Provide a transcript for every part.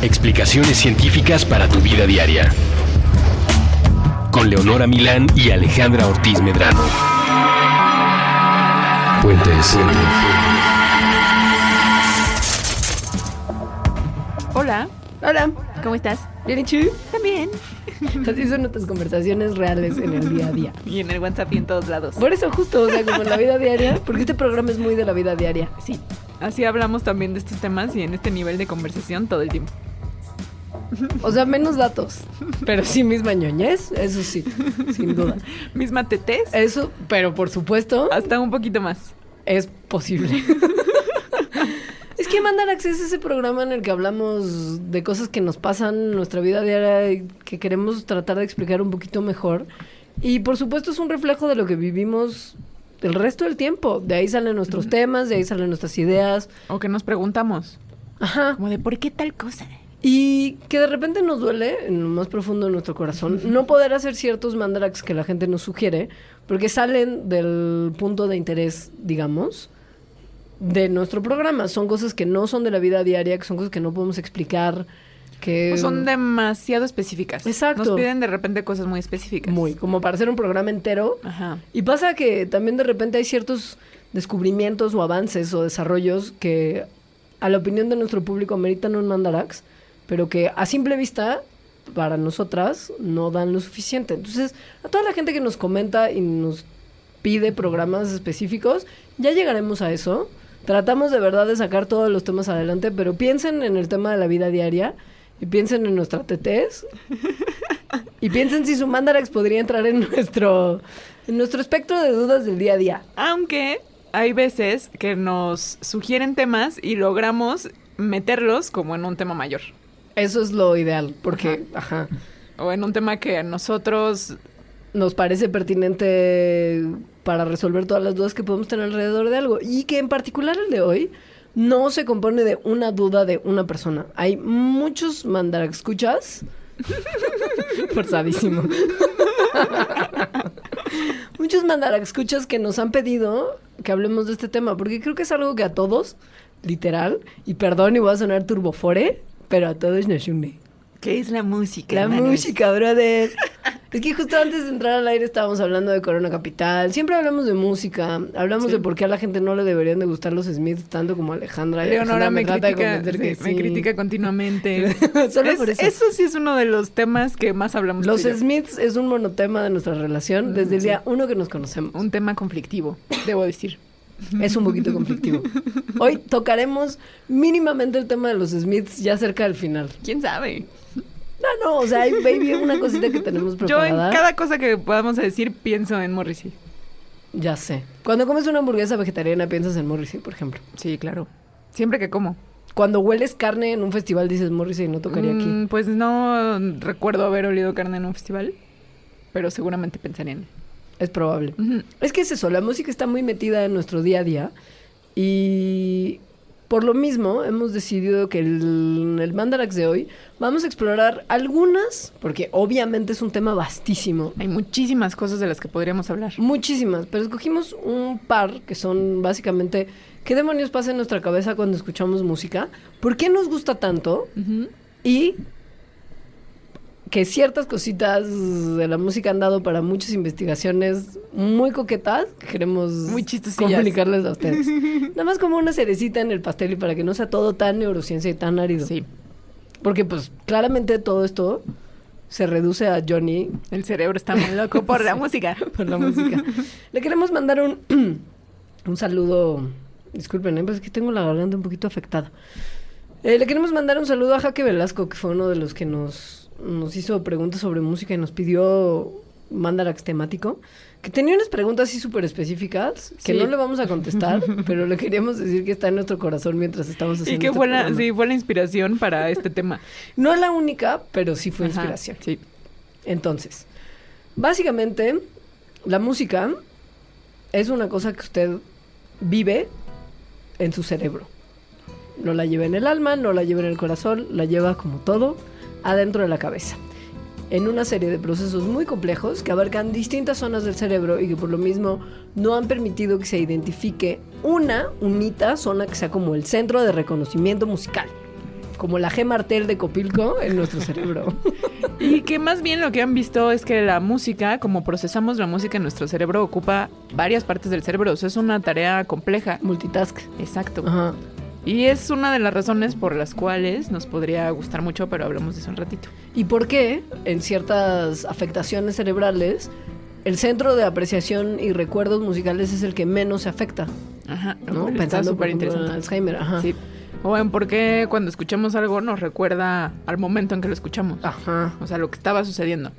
Explicaciones científicas para tu vida diaria. Con Leonora Milán y Alejandra Ortiz Medrano. Puentes. Hola, Hola, ¿cómo estás? ¿Bien y tú? También. Así son nuestras conversaciones reales en el día a día. Y en el WhatsApp y en todos lados. Por eso justo, o sea, como en la vida diaria, porque este programa es muy de la vida diaria. Sí, así hablamos también de estos temas y en este nivel de conversación todo el tiempo. O sea, menos datos, pero sí misma ñoñez, eso sí, sin duda. Misma tetés, Eso, pero por supuesto, hasta un poquito más. es posible. Que Mandarax es ese programa en el que hablamos de cosas que nos pasan en nuestra vida diaria y que queremos tratar de explicar un poquito mejor. Y por supuesto es un reflejo de lo que vivimos el resto del tiempo. De ahí salen nuestros temas, de ahí salen nuestras ideas. O que nos preguntamos, Ajá. como de ¿por qué tal cosa? Y que de repente nos duele, en lo más profundo de nuestro corazón, no poder hacer ciertos mandarax que la gente nos sugiere, porque salen del punto de interés, digamos, de nuestro programa. Son cosas que no son de la vida diaria, que son cosas que no podemos explicar, que... O son demasiado específicas. Exacto. Nos piden de repente cosas muy específicas. Muy, como para hacer un programa entero. Ajá. Y pasa que también de repente hay ciertos descubrimientos o avances o desarrollos que a la opinión de nuestro público meritan un mandarax, pero que a simple vista para nosotras no dan lo suficiente. Entonces, a toda la gente que nos comenta y nos pide programas específicos, ya llegaremos a eso. Tratamos de verdad de sacar todos los temas adelante, pero piensen en el tema de la vida diaria y piensen en nuestra TTs y piensen si su mandarax podría entrar en nuestro en nuestro espectro de dudas del día a día. Aunque hay veces que nos sugieren temas y logramos meterlos como en un tema mayor. Eso es lo ideal, porque ajá, O en un tema que a nosotros nos parece pertinente para resolver todas las dudas que podemos tener alrededor de algo. Y que en particular el de hoy no se compone de una duda de una persona. Hay muchos mandarax escuchas. Forzadísimo. muchos mandarax escuchas que nos han pedido que hablemos de este tema, porque creo que es algo que a todos, literal, y perdón y voy a sonar turbofore, pero a todos nos une. ¿Qué es la música? La música, brother. Es que justo antes de entrar al aire estábamos hablando de Corona Capital. Siempre hablamos de música. Hablamos Sí. de por qué a la gente no le deberían de gustar los Smiths tanto como Alejandra. Leonora Alejandra me, de critica, que me sí. critica continuamente. Solo Es- por eso. eso sí es uno de los temas que más hablamos. Los. Smiths es un monotema de nuestra relación desde el día uno que nos conocemos. Un tema conflictivo, debo decir. Es un poquito conflictivo. Hoy tocaremos mínimamente el tema de los Smiths ya cerca del final. ¿Quién sabe? No, no, o sea, hay baby una cosita que tenemos Yo en preparada. cada cosa que podamos decir pienso en Morrissey. Ya sé. Cuando comes una hamburguesa vegetariana piensas en Morrissey, por ejemplo. Sí, claro. Siempre que como. Cuando hueles carne en un festival dices Morrissey no tocaría aquí. Mm, Pues no recuerdo haber olido carne en un festival, pero seguramente pensaría en él. Es probable. Es que es eso, la música está muy metida en nuestro día a día y por lo mismo hemos decidido que el, en el Mandarax de hoy vamos a explorar algunas, porque obviamente es un tema vastísimo, Hay muchísimas cosas de las que podríamos hablar. muchísimas, pero escogimos un par que son básicamente qué demonios pasa en nuestra cabeza cuando escuchamos música, por qué nos gusta tanto y que ciertas cositas de la música han dado para muchas investigaciones muy coquetas que queremos Muy comunicarles a ustedes. Nada más como una cerecita en el pastel y para que no sea todo tan neurociencia y tan árido. Sí, Porque pues claramente todo esto se reduce a Johnny el cerebro está muy loco por la música. por la música. Le queremos mandar un, un saludo. Disculpen, ¿eh? pues es que tengo la garganta un poquito afectada. Eh, le queremos mandar un saludo a Jaque Velasco, que fue uno de los que nos, nos hizo preguntas sobre música y nos pidió mandarax temático. Que tenía unas preguntas así súper específicas que Sí. no le vamos a contestar, pero le queríamos decir que está en nuestro corazón mientras estamos haciendo Y que este fue la, programa. sí, fue la inspiración para este tema. No es la única, pero sí fue Ajá, inspiración. Sí. Entonces, básicamente, la música es una cosa que usted vive en su cerebro. No la lleva en el alma, no la lleva en el corazón, la lleva como todo adentro de la cabeza. En una serie de procesos muy complejos que abarcan distintas zonas del cerebro y que por lo mismo no han permitido que se identifique una unita zona que sea como el centro de reconocimiento musical. Como la G Martel de Copilco en nuestro cerebro. Y que más bien lo que han visto es que la música, como procesamos la música en nuestro cerebro, ocupa varias partes del cerebro. O sea, es una tarea compleja. Multitask. Exacto. Ajá. Y es una de las razones por las cuales nos podría gustar mucho, pero hablamos de eso un ratito. ¿Y por qué en ciertas afectaciones cerebrales el centro de apreciación y recuerdos musicales es el que menos se afecta? Ajá. Pensando súper ejemplo, en interesante. Alzheimer. Ajá. Sí. O en por qué cuando escuchamos algo nos recuerda al momento en que lo escuchamos. Ajá. O sea, lo que estaba sucediendo.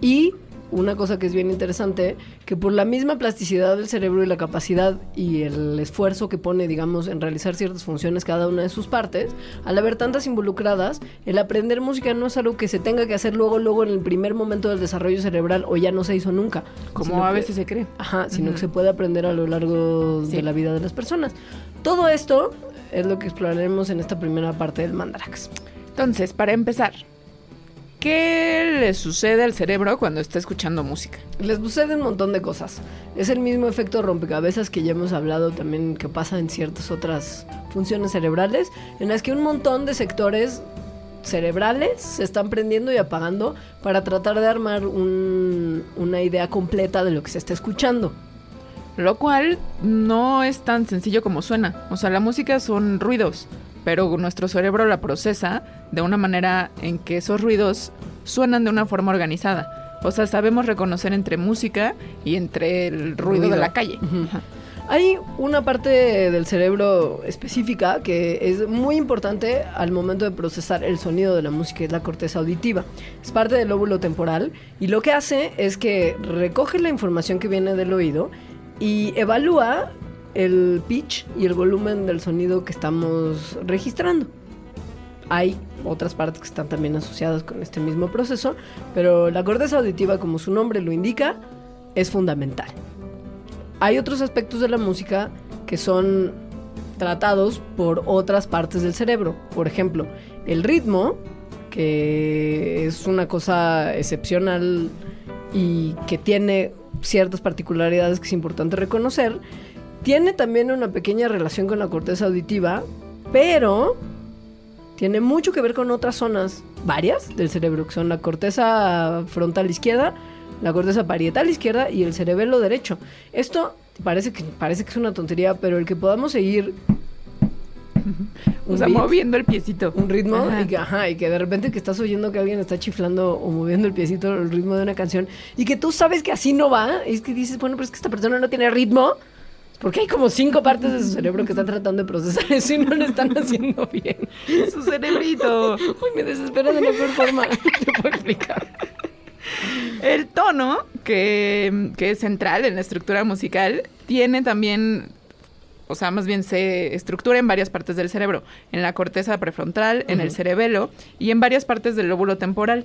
Y una cosa que es bien interesante, que por la misma plasticidad del cerebro y la capacidad y el esfuerzo que pone, digamos, en realizar ciertas funciones cada una de sus partes, al haber tantas involucradas, el aprender música no es algo que se tenga que hacer luego, luego en el primer momento del desarrollo cerebral o ya no se hizo nunca. Como a que- veces se cree. Ajá, sino Ujú. que se puede aprender a lo largo Sí. de la vida de las personas. Todo esto es lo que exploraremos en esta primera parte del Mandarax. Entonces, para empezar, ¿qué le sucede al cerebro cuando está escuchando música? Les sucede un montón de cosas. Es el mismo efecto rompecabezas que ya hemos hablado también que pasa en ciertas otras funciones cerebrales, en las que un montón de sectores cerebrales se están prendiendo y apagando para tratar de armar un- una idea completa de lo que se está escuchando. Lo cual no es tan sencillo como suena. O sea, la música son ruidos, pero nuestro cerebro la procesa de una manera en que esos ruidos suenan de una forma organizada. O sea, sabemos reconocer entre música y entre el ruido, Ruido. de la calle. Hay una parte del cerebro específica que es muy importante al momento de procesar el sonido de la música, es la corteza auditiva. Es parte del lóbulo temporal y lo que hace es que recoge la información que viene del oído y evalúa el pitch y el volumen del sonido que estamos registrando. Hay otras partes que están también asociadas con este mismo proceso, pero la corteza auditiva, como su nombre lo indica, es fundamental. Hay otros aspectos de la música que son tratados por otras partes del cerebro. Por ejemplo, el ritmo, que es una cosa excepcional y que tiene ciertas particularidades que es importante reconocer, tiene también una pequeña relación con la corteza auditiva, pero tiene mucho que ver con otras zonas, varias del cerebro, que son la corteza frontal izquierda, la corteza parietal izquierda y el cerebelo derecho. Esto parece que, parece que es una tontería, pero el que podamos seguir O un sea, beat, moviendo el piecito. un ritmo Ajá. y que, ajá, y que de repente que estás oyendo que alguien está chiflando o moviendo el piecito el ritmo de una canción y que tú sabes que así no va, y es que dices, bueno, pero es que esta persona no tiene ritmo. Porque hay como cinco partes de su cerebro que están tratando de procesar eso y no lo están haciendo bien. Su cerebrito. Uy, me desespera de la peor forma. Te puedo explicar. El tono, que, que es central en la estructura musical, tiene también, o sea, más bien se estructura en varias partes del cerebro, en la corteza prefrontal, en el cerebelo y en varias partes del lóbulo temporal.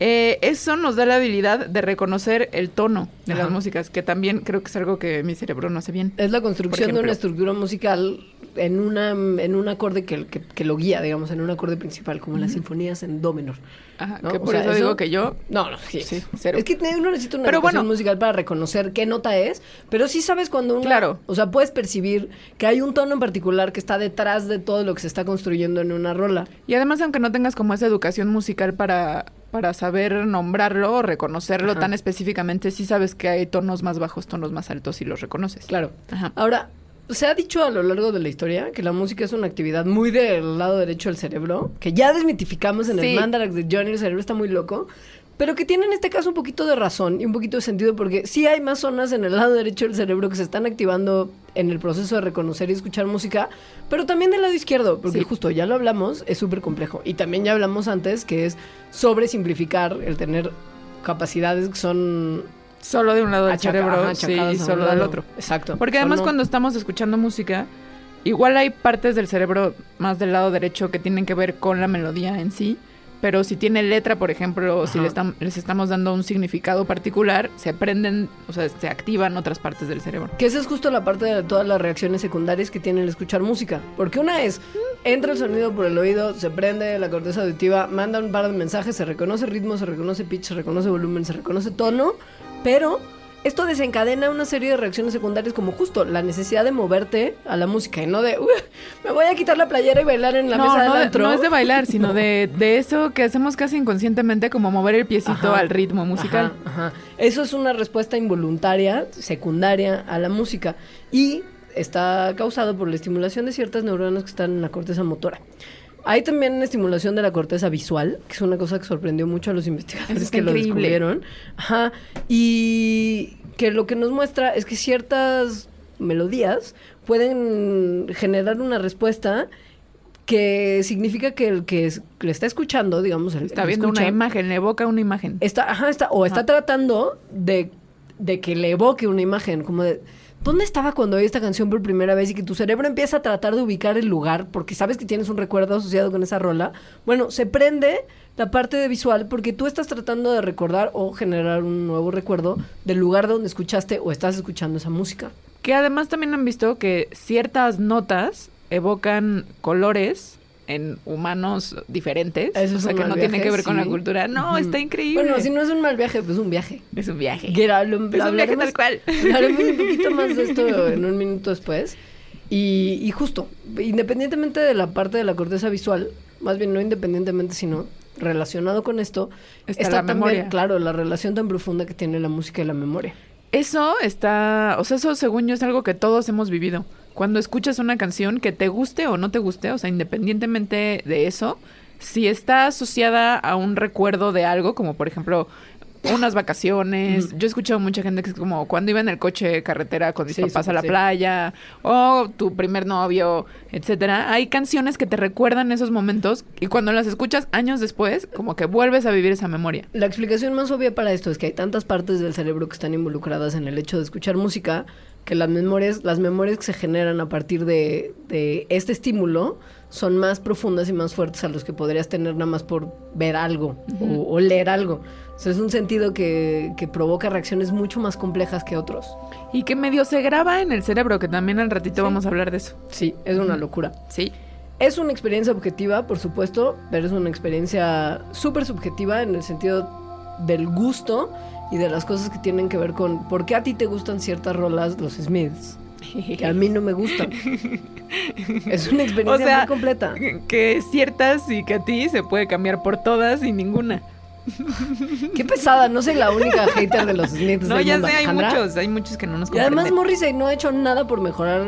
Eh, eso nos da la habilidad de reconocer el tono de las músicas, que también creo que es algo que mi cerebro no hace bien. Es la construcción de una estructura musical en una en un acorde que, que- que lo guía, digamos, en un acorde principal, como las sinfonías en do menor. Ajá, ¿no? que O por sea, eso, eso- digo que yo No, no, sí. Sí, cero. Es que uno necesita una Pero educación bueno. musical para reconocer qué nota es, pero sí sabes cuando uno... Claro. O sea, puedes percibir que hay un tono en particular que está detrás de todo lo que se está construyendo en una rola. Y además, aunque no tengas como esa educación musical para, para saber nombrarlo o reconocerlo Ajá. tan específicamente, sí sabes que hay tonos más bajos, tonos más altos y los reconoces. Claro. Ajá. Ahora, se ha dicho a lo largo de la historia que la música es una actividad muy del lado derecho del cerebro, que ya desmitificamos en Sí. el Mandarax de Johnny, el cerebro está muy loco, pero que tiene en este caso un poquito de razón y un poquito de sentido porque sí hay más zonas en el lado derecho del cerebro que se están activando en el proceso de reconocer y escuchar música, pero también del lado izquierdo, porque Sí. justo ya lo hablamos, es súper complejo. Y también ya hablamos antes que es sobresimplificar el tener capacidades que son Solo de un lado del achaca- cerebro, ajá, sí, y solo del otro. Exacto. Porque además Solo- cuando estamos escuchando música, igual hay partes del cerebro más del lado derecho que tienen que ver con la melodía en sí, pero si tiene letra, por ejemplo, o si le les estamos dando un significado particular, se prenden, o sea, se activan otras partes del cerebro. Que esa es justo la parte de todas las reacciones secundarias que tiene el escuchar música. Porque una es, entra el sonido por el oído, se prende la corteza auditiva, manda un par de mensajes, se reconoce ritmo, se reconoce pitch, se reconoce volumen, se reconoce tono, pero esto desencadena una serie de reacciones secundarias como justo la necesidad de moverte a la música y no de, "Uy, me voy a quitar la playera y bailar en la no, mesa no, del de- antro". no es de bailar, sino de, de eso que hacemos casi inconscientemente, como mover el piecito Ajá. al ritmo musical. Ajá, ajá. Eso es una respuesta involuntaria, secundaria a la música y está causado por la estimulación de ciertas neuronas que están en la corteza motora. Hay también estimulación de la corteza visual, que es una cosa que sorprendió mucho a los investigadores que lo descubrieron. Ajá. Y que lo que nos muestra es que ciertas melodías pueden generar una respuesta que significa que el que es- le está escuchando, digamos, el, Está el viendo escucha, una imagen, le evoca una imagen. Está, ajá, está, o está Ajá. tratando de, de que le evoque una imagen, como de, ¿dónde estaba cuando oí esta canción por primera vez? Y que tu cerebro empieza a tratar de ubicar el lugar, porque sabes que tienes un recuerdo asociado con esa rola. Bueno, se prende la parte de visual porque tú estás tratando de recordar o generar un nuevo recuerdo del lugar donde escuchaste o estás escuchando esa música. Que además también han visto que ciertas notas evocan colores en humanos diferentes. Eso o sea, que no tiene que ver con la cultura. No, está increíble. Bueno, si no es un mal viaje, pues un viaje. Es un viaje. Que era- lo- Es un viaje tal cual. Hablaremos un poquito más de esto en un minuto después. Y, y justo, independientemente de la parte de la corteza visual, más bien no independientemente, sino relacionado con esto, Está la también, memoria. claro, la relación tan profunda que tiene la música y la memoria. Eso está, o sea, eso según yo es algo que todos hemos vivido. Cuando escuchas una canción que te guste o no te guste, o sea, independientemente de eso, si está asociada a un recuerdo de algo, como por ejemplo unas vacaciones, yo he escuchado mucha gente que es como cuando iba en el coche carretera con mis Sí, papás sí, a la sí. playa, o tu primer novio, etcétera. Hay canciones que te recuerdan esos momentos y cuando las escuchas años después, como que vuelves a vivir esa memoria. La explicación más obvia para esto es que hay tantas partes del cerebro que están involucradas en el hecho de escuchar música que las memorias, las memorias que se generan a partir de, de este estímulo son más profundas y más fuertes a los que podrías tener nada más por ver algo o, o leer algo. O sea, es un sentido que, que provoca reacciones mucho más complejas que otros. Y que medio se graba en el cerebro, que también al ratito vamos a hablar de eso. Sí, es una locura. Sí. Es una experiencia objetiva, por supuesto, pero es una experiencia súper subjetiva en el sentido del gusto y de las cosas que tienen que ver con por qué a ti te gustan ciertas rolas, los Smiths, que a mí no me gustan. Es una experiencia O sea, muy completa. Que ciertas y que a ti se puede cambiar por todas y ninguna. Qué pesada, no soy la única hater de los Smiths. No, ya mundo, sé, hay Alejandra. muchos, hay muchos que no nos Y además comprenden. Morrissey no ha hecho nada por mejorar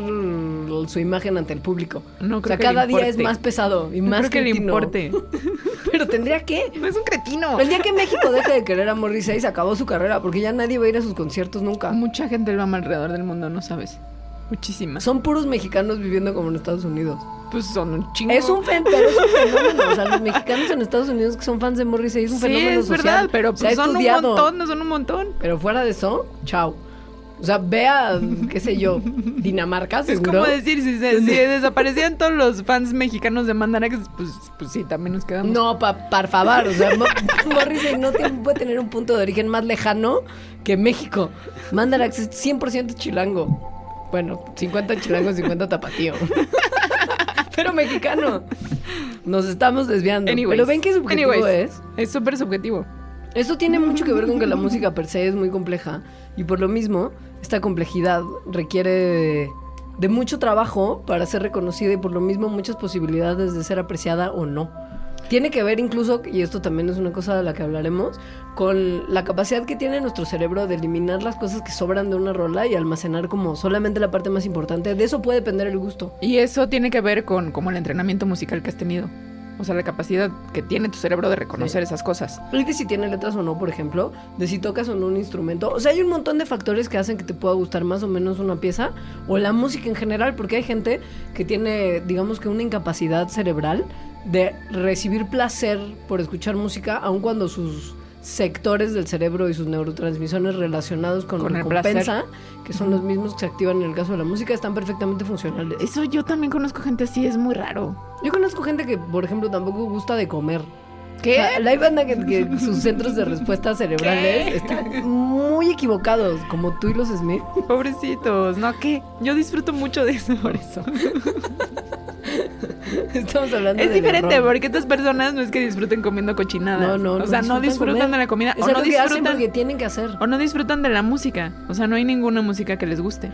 su imagen ante el público. No o creo sea, que cada le día es más pesado y No más creo que le importe. Pero tendría que. No es un cretino. El día que México deje de querer a Morrissey se acabó su carrera porque ya nadie va a ir a sus conciertos nunca. Mucha gente lo ama alrededor del mundo, no sabes. Muchísimas. Son puros mexicanos viviendo como en Estados Unidos. Pues son un chingo. Es un, fen- pero es un fenómeno. O sea, los mexicanos en Estados Unidos que son fans de Morrissey es un Sí, fenómeno es social. verdad, pero pues son estudiado. un montón, no son un montón. Pero fuera de eso, chao. O sea, vea, qué sé yo, Dinamarca, Es seguro. como decir, si, se, si desaparecían todos los fans mexicanos de Mandarax, pues, pues sí, también nos quedamos. No, pa, por favor, o sea, Mo- Morrissey no tiene- puede tener un punto de origen más lejano que México. Mandarax es 100% chilango. Bueno, 50 chilango, 50 tapatío. Pero mexicano. Nos estamos desviando. Anyways, Pero ven qué subjetivo anyways, es. Es súper subjetivo. Eso tiene mucho que ver con que la música per se es muy compleja y por lo mismo esta complejidad requiere de, de mucho trabajo para ser reconocida y por lo mismo muchas posibilidades de ser apreciada o no. Tiene que ver incluso, y esto también es una cosa de la que hablaremos, con la capacidad que tiene nuestro cerebro de eliminar las cosas que sobran de una rola y almacenar como solamente la parte más importante. De eso puede depender el gusto. Y eso tiene que ver con como el entrenamiento musical que has tenido. O sea, la capacidad que tiene tu cerebro de reconocer esas cosas. Y de si tiene letras o no, por ejemplo, de si tocas o no un instrumento. O sea, hay un montón de factores que hacen que te pueda gustar más o menos una pieza o la música en general, porque hay gente que tiene, digamos que una incapacidad cerebral de recibir placer por escuchar música, aun cuando sus sectores del cerebro y sus neurotransmisores relacionados con, Con recompensa, que son los mismos que se activan en el caso de la música, están perfectamente funcionales. Eso yo también conozco gente así, es muy raro. Yo conozco gente que, por ejemplo, tampoco gusta de comer. ¿Qué? O sea, hay banda que, que sus centros de respuesta cerebrales ¿Qué? están muy equivocados, como tú y los Smith. Pobrecitos, ¿no? ¿Qué? Yo disfruto mucho de eso por eso. Estamos hablando Es diferente, porque estas personas no es que disfruten comiendo cochinadas. No, no, O sea, no disfrutan de la comida. Es O no que disfrutan. porque tienen que hacer. O no disfrutan de la música. O sea, no hay ninguna música que les guste.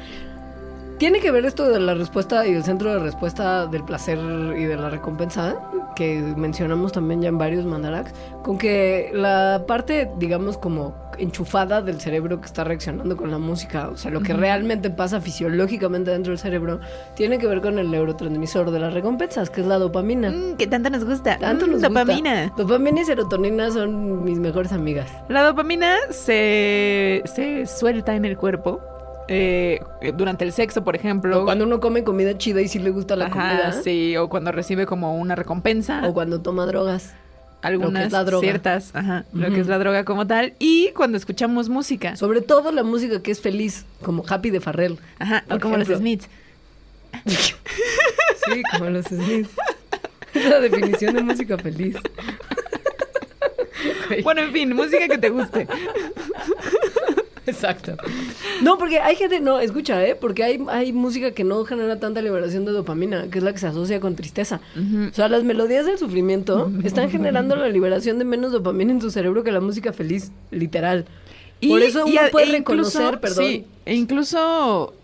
Tiene que ver esto de la respuesta y el centro de respuesta del placer y de la recompensa, que mencionamos también ya en varios mandaraks, con que la parte, digamos, como enchufada del cerebro que está reaccionando con la música, o sea, lo que realmente pasa fisiológicamente dentro del cerebro, tiene que ver con el neurotransmisor de las recompensas, que es la dopamina. Mm, que tanto nos gusta. Tanto Mm, nos dopamina. gusta. Dopamina y serotonina son mis mejores amigas. La dopamina se, se suelta en el cuerpo eh, durante el sexo, por ejemplo. O cuando uno come comida chida y sí le gusta la Ajá, comida. sí, o cuando recibe como una recompensa. O cuando toma drogas. Algunas la droga. ciertas, ajá, lo que es la droga como tal. Y cuando escuchamos música. Sobre todo la música que es feliz, como Happy de Farrell. Ajá, o como los. Smiths. Sí, como los Smith. Es la definición de música feliz. Bueno, en fin, música que te guste. Exacto. No, porque hay gente, no, escucha, ¿eh? Porque hay, hay música que no genera tanta liberación de dopamina, que es la que se asocia con tristeza. O sea, las melodías del sufrimiento están generando la liberación de menos dopamina en tu cerebro que la música feliz, literal. Por eso uno puede e incluso- reconocer, perdón. Sí, e incluso,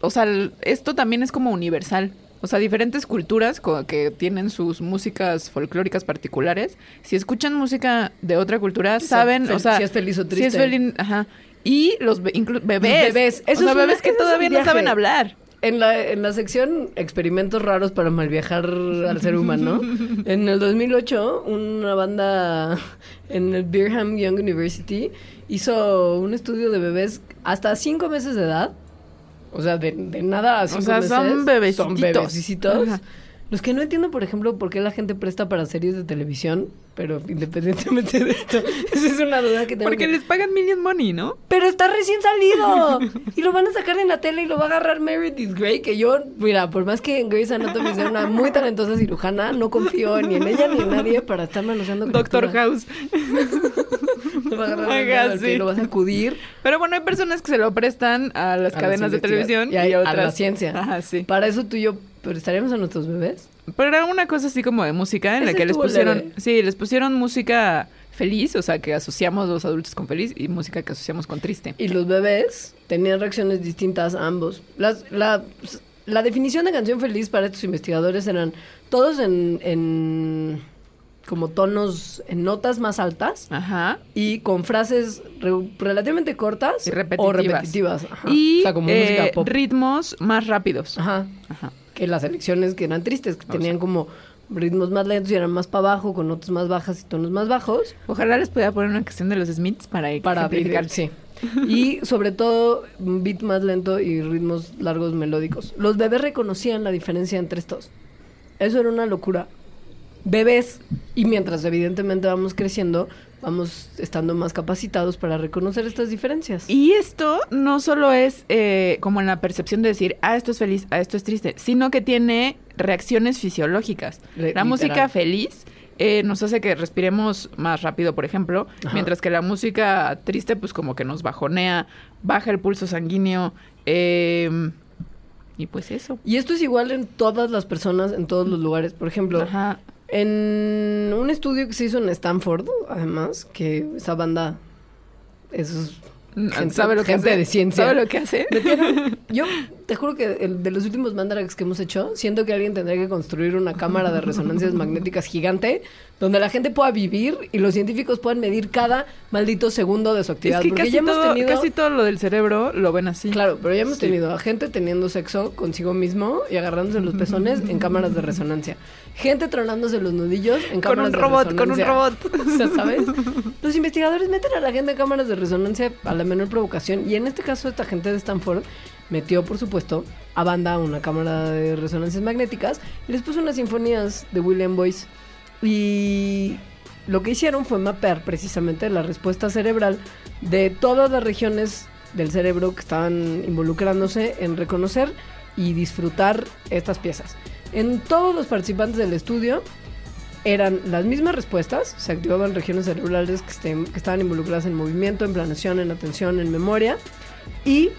o sea, esto también es como universal. O sea, diferentes culturas que tienen sus músicas folclóricas particulares, si escuchan música de otra cultura, saben, o sea, si es feliz o Si triste. es feliz, ajá. Y los be- bebés. bebés. Eso o sea, es una- bebés que todavía no saben hablar. En la, en la sección experimentos raros para malviajar al ser humano, en el 2008 una banda en el Birmingham Young University hizo un estudio de bebés hasta cinco meses de edad. O sea, de, de nada a cinco sea, meses. son bebecitos. Son bebecitos. Los que no entiendo, por ejemplo, por qué la gente presta para series de televisión, pero independientemente de esto, esa es una duda que tengo. Porque que- les pagan million money, ¿no? pero está recién salido. y lo van a sacar en la tele y lo va a agarrar Meredith Grey, que yo, mira, por más que en Grey's Anatomy sea una muy talentosa cirujana, no confío ni en ella ni en nadie para estar manoseando Doctor. House. Lo va a agarrar sí. lo vas a acudir Pero bueno, hay personas que se lo prestan a las A cadenas de televisión y a- a otras. la ciencia. Ajá, sí. Para eso tú y yo prestaríamos a nuestros bebés. Pero era una cosa así como de música en la que les pusieron, leve. sí, les pusieron música feliz, o sea, que asociamos los adultos con feliz y música que asociamos con triste. Y los bebés tenían reacciones distintas a ambos. Las, la, la definición de canción feliz para estos investigadores eran todos en, en como tonos, en notas más altas Ajá. y con frases re- relativamente cortas Y o repetitivas. repetitivas. Ajá. Y o sea, como eh, música pop. ritmos más rápidos. Ajá. Ajá. Que las elecciones que eran tristes, que O tenían sea. como ritmos más lentos y eran más para abajo, con notas más bajas y tonos más bajos. Ojalá les pudiera poner una canción de los Smiths para para vivir, sí. Y sobre todo un beat más lento y ritmos largos melódicos. Los bebés reconocían la diferencia entre estos. Eso era una locura. Bebés. Y mientras evidentemente vamos creciendo, vamos estando más capacitados para reconocer estas diferencias. Y esto no solo es eh, como en la percepción de decir, ah, esto es feliz, ah, esto es triste, sino que tiene reacciones fisiológicas. La literal. música feliz eh, nos hace que respiremos más rápido, por ejemplo, Ajá. mientras que la música triste, pues como que nos bajonea, baja el pulso sanguíneo. eh, y pues eso. Y esto es igual en todas las personas, en todos los lugares. Por ejemplo, Ajá. En un estudio que se hizo en Stanford, además, que esa banda es gente- ¿Sabe lo que gente hace? de ciencia. ¿Sabe lo que hace? Metieron- yo te juro que el de los últimos mandarax que hemos hecho, siento que alguien tendría que construir una cámara de resonancias magnéticas gigante donde la gente pueda vivir y los científicos puedan medir cada maldito segundo de su Es actividad. que Porque casi ya hemos todo, tenido. casi todo lo del cerebro lo ven así. Claro, pero ya hemos Sí. tenido a gente teniendo sexo consigo mismo y agarrándose los pezones en cámaras de resonancia. Gente tronándose los nudillos en Con cámaras un de robot, con un resonancia. robot. O sea, ¿sabes? Los investigadores meten a la gente en cámaras de resonancia a la menor provocación. Y en este caso, esta gente de Stanford metió, por supuesto, a banda una cámara de resonancias magnéticas y les puso unas sinfonías de William Boyce. Y lo que hicieron fue mapear precisamente la respuesta cerebral de todas las regiones del cerebro que estaban involucrándose en reconocer y disfrutar estas piezas. En todos los participantes del estudio eran las mismas respuestas, se activaban regiones cerebrales que, estén- que estaban involucradas en movimiento, en planeación, en atención, en memoria y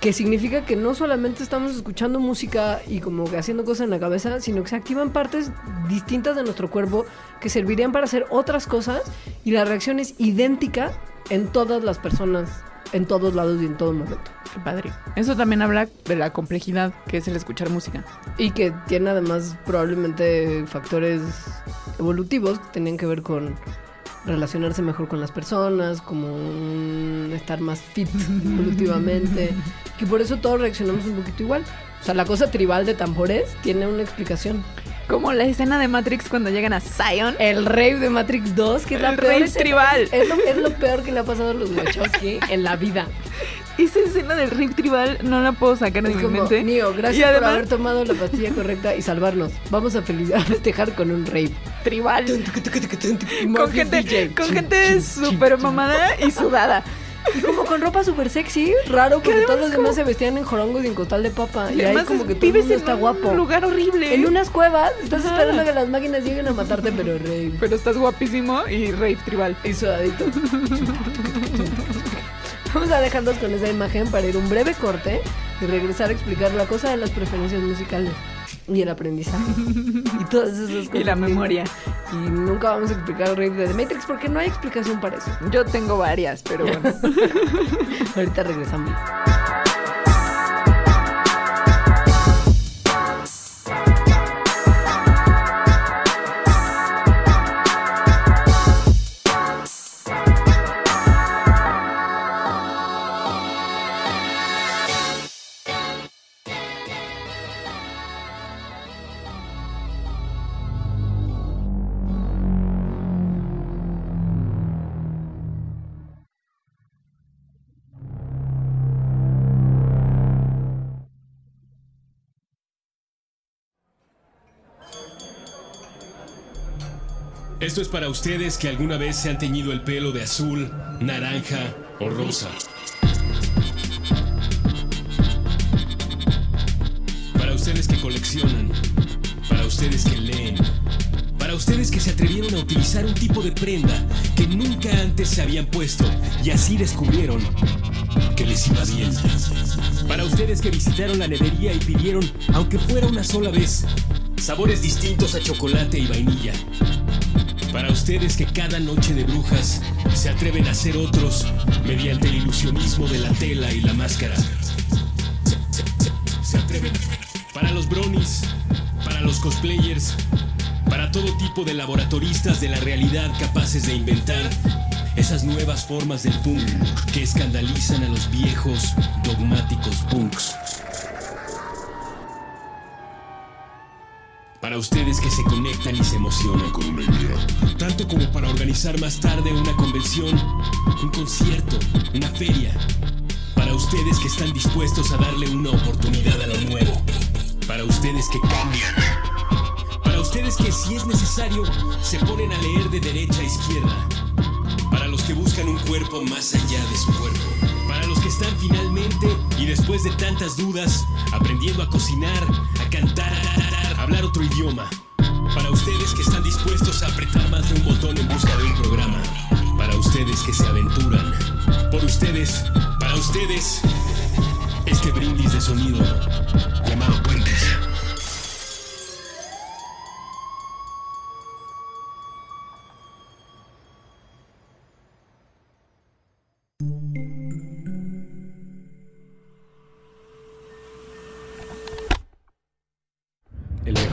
que significa que no solamente estamos escuchando música y como que haciendo cosas en la cabeza, sino que se activan partes distintas de nuestro cuerpo que servirían para hacer otras cosas y la reacción es idéntica en todas las personas, en todos lados y en todo momento. Qué padre. Eso también habla de la complejidad que es el escuchar música. Y que tiene además probablemente factores evolutivos que tenían que ver con relacionarse mejor con las personas, como estar más fit evolutivamente, que por eso todos reaccionamos un poquito igual. O sea, la cosa tribal de tambores tiene una explicación. Como la escena de Matrix cuando llegan a Zion. El rave de Matrix 2, que es la El peor rave tribal. Es lo, es lo peor que le ha pasado a los Wachowski en la vida. Esa escena del rave tribal no la puedo sacar de Es mi como, mente. Neo, Y gracias por además- haber tomado la pastilla correcta y salvarnos. Vamos a, a festejar con un rave. Tribal. Con gente, con gente súper mamada y sudada. Y como con ropa súper sexy, raro, porque todos los demás como- se vestían en jorongos y en costal de papa. Y, ahí además como que todo el mundo en está un guapo. lugar horrible. En unas cuevas, estás Ajá. esperando que las máquinas lleguen a matarte, pero rave. Pero estás guapísimo y rave tribal. Y sudadito. Vamos a dejarlos con esa imagen para ir un breve corte y regresar a explicar la cosa de las preferencias musicales y el aprendizaje y todas esas cosas. Y la memoria. Y nunca vamos a explicar el rave de The Matrix porque no hay explicación para eso. Yo tengo varias, pero bueno. Ahorita regresamos. Esto es para ustedes que alguna vez se han teñido el pelo de azul, naranja o rosa. Para ustedes que coleccionan. Para ustedes que leen. Para ustedes que se atrevieron a utilizar un tipo de prenda que nunca antes se habían puesto y así descubrieron que les iba bien. Para ustedes que visitaron la nevería y pidieron, aunque fuera una sola vez, sabores distintos a chocolate y vainilla. Para ustedes que cada noche de brujas se atreven a ser otros mediante el ilusionismo de la tela y la máscara. Se, atreven. Para los bronies, para los cosplayers, para todo tipo de laboratoristas de la realidad capaces de inventar esas nuevas formas del punk que escandalizan a los viejos dogmáticos punks. Para ustedes que se conectan y se emocionan con una idea. Tanto como para organizar más tarde una convención, un concierto, una feria. Para ustedes que están dispuestos a darle una oportunidad a lo nuevo. Para ustedes que cambian. Para ustedes que si es necesario se ponen a leer de derecha a izquierda. Para los que buscan un cuerpo más allá de su cuerpo. Para los que están finalmente y después de tantas dudas aprendiendo a cocinar, a cantar, a hablar otro idioma. Para ustedes que están dispuestos a apretar más de un botón en busca de un programa. Para ustedes que se aventuran. Por ustedes, para ustedes, este brindis de sonido llamado Puentes.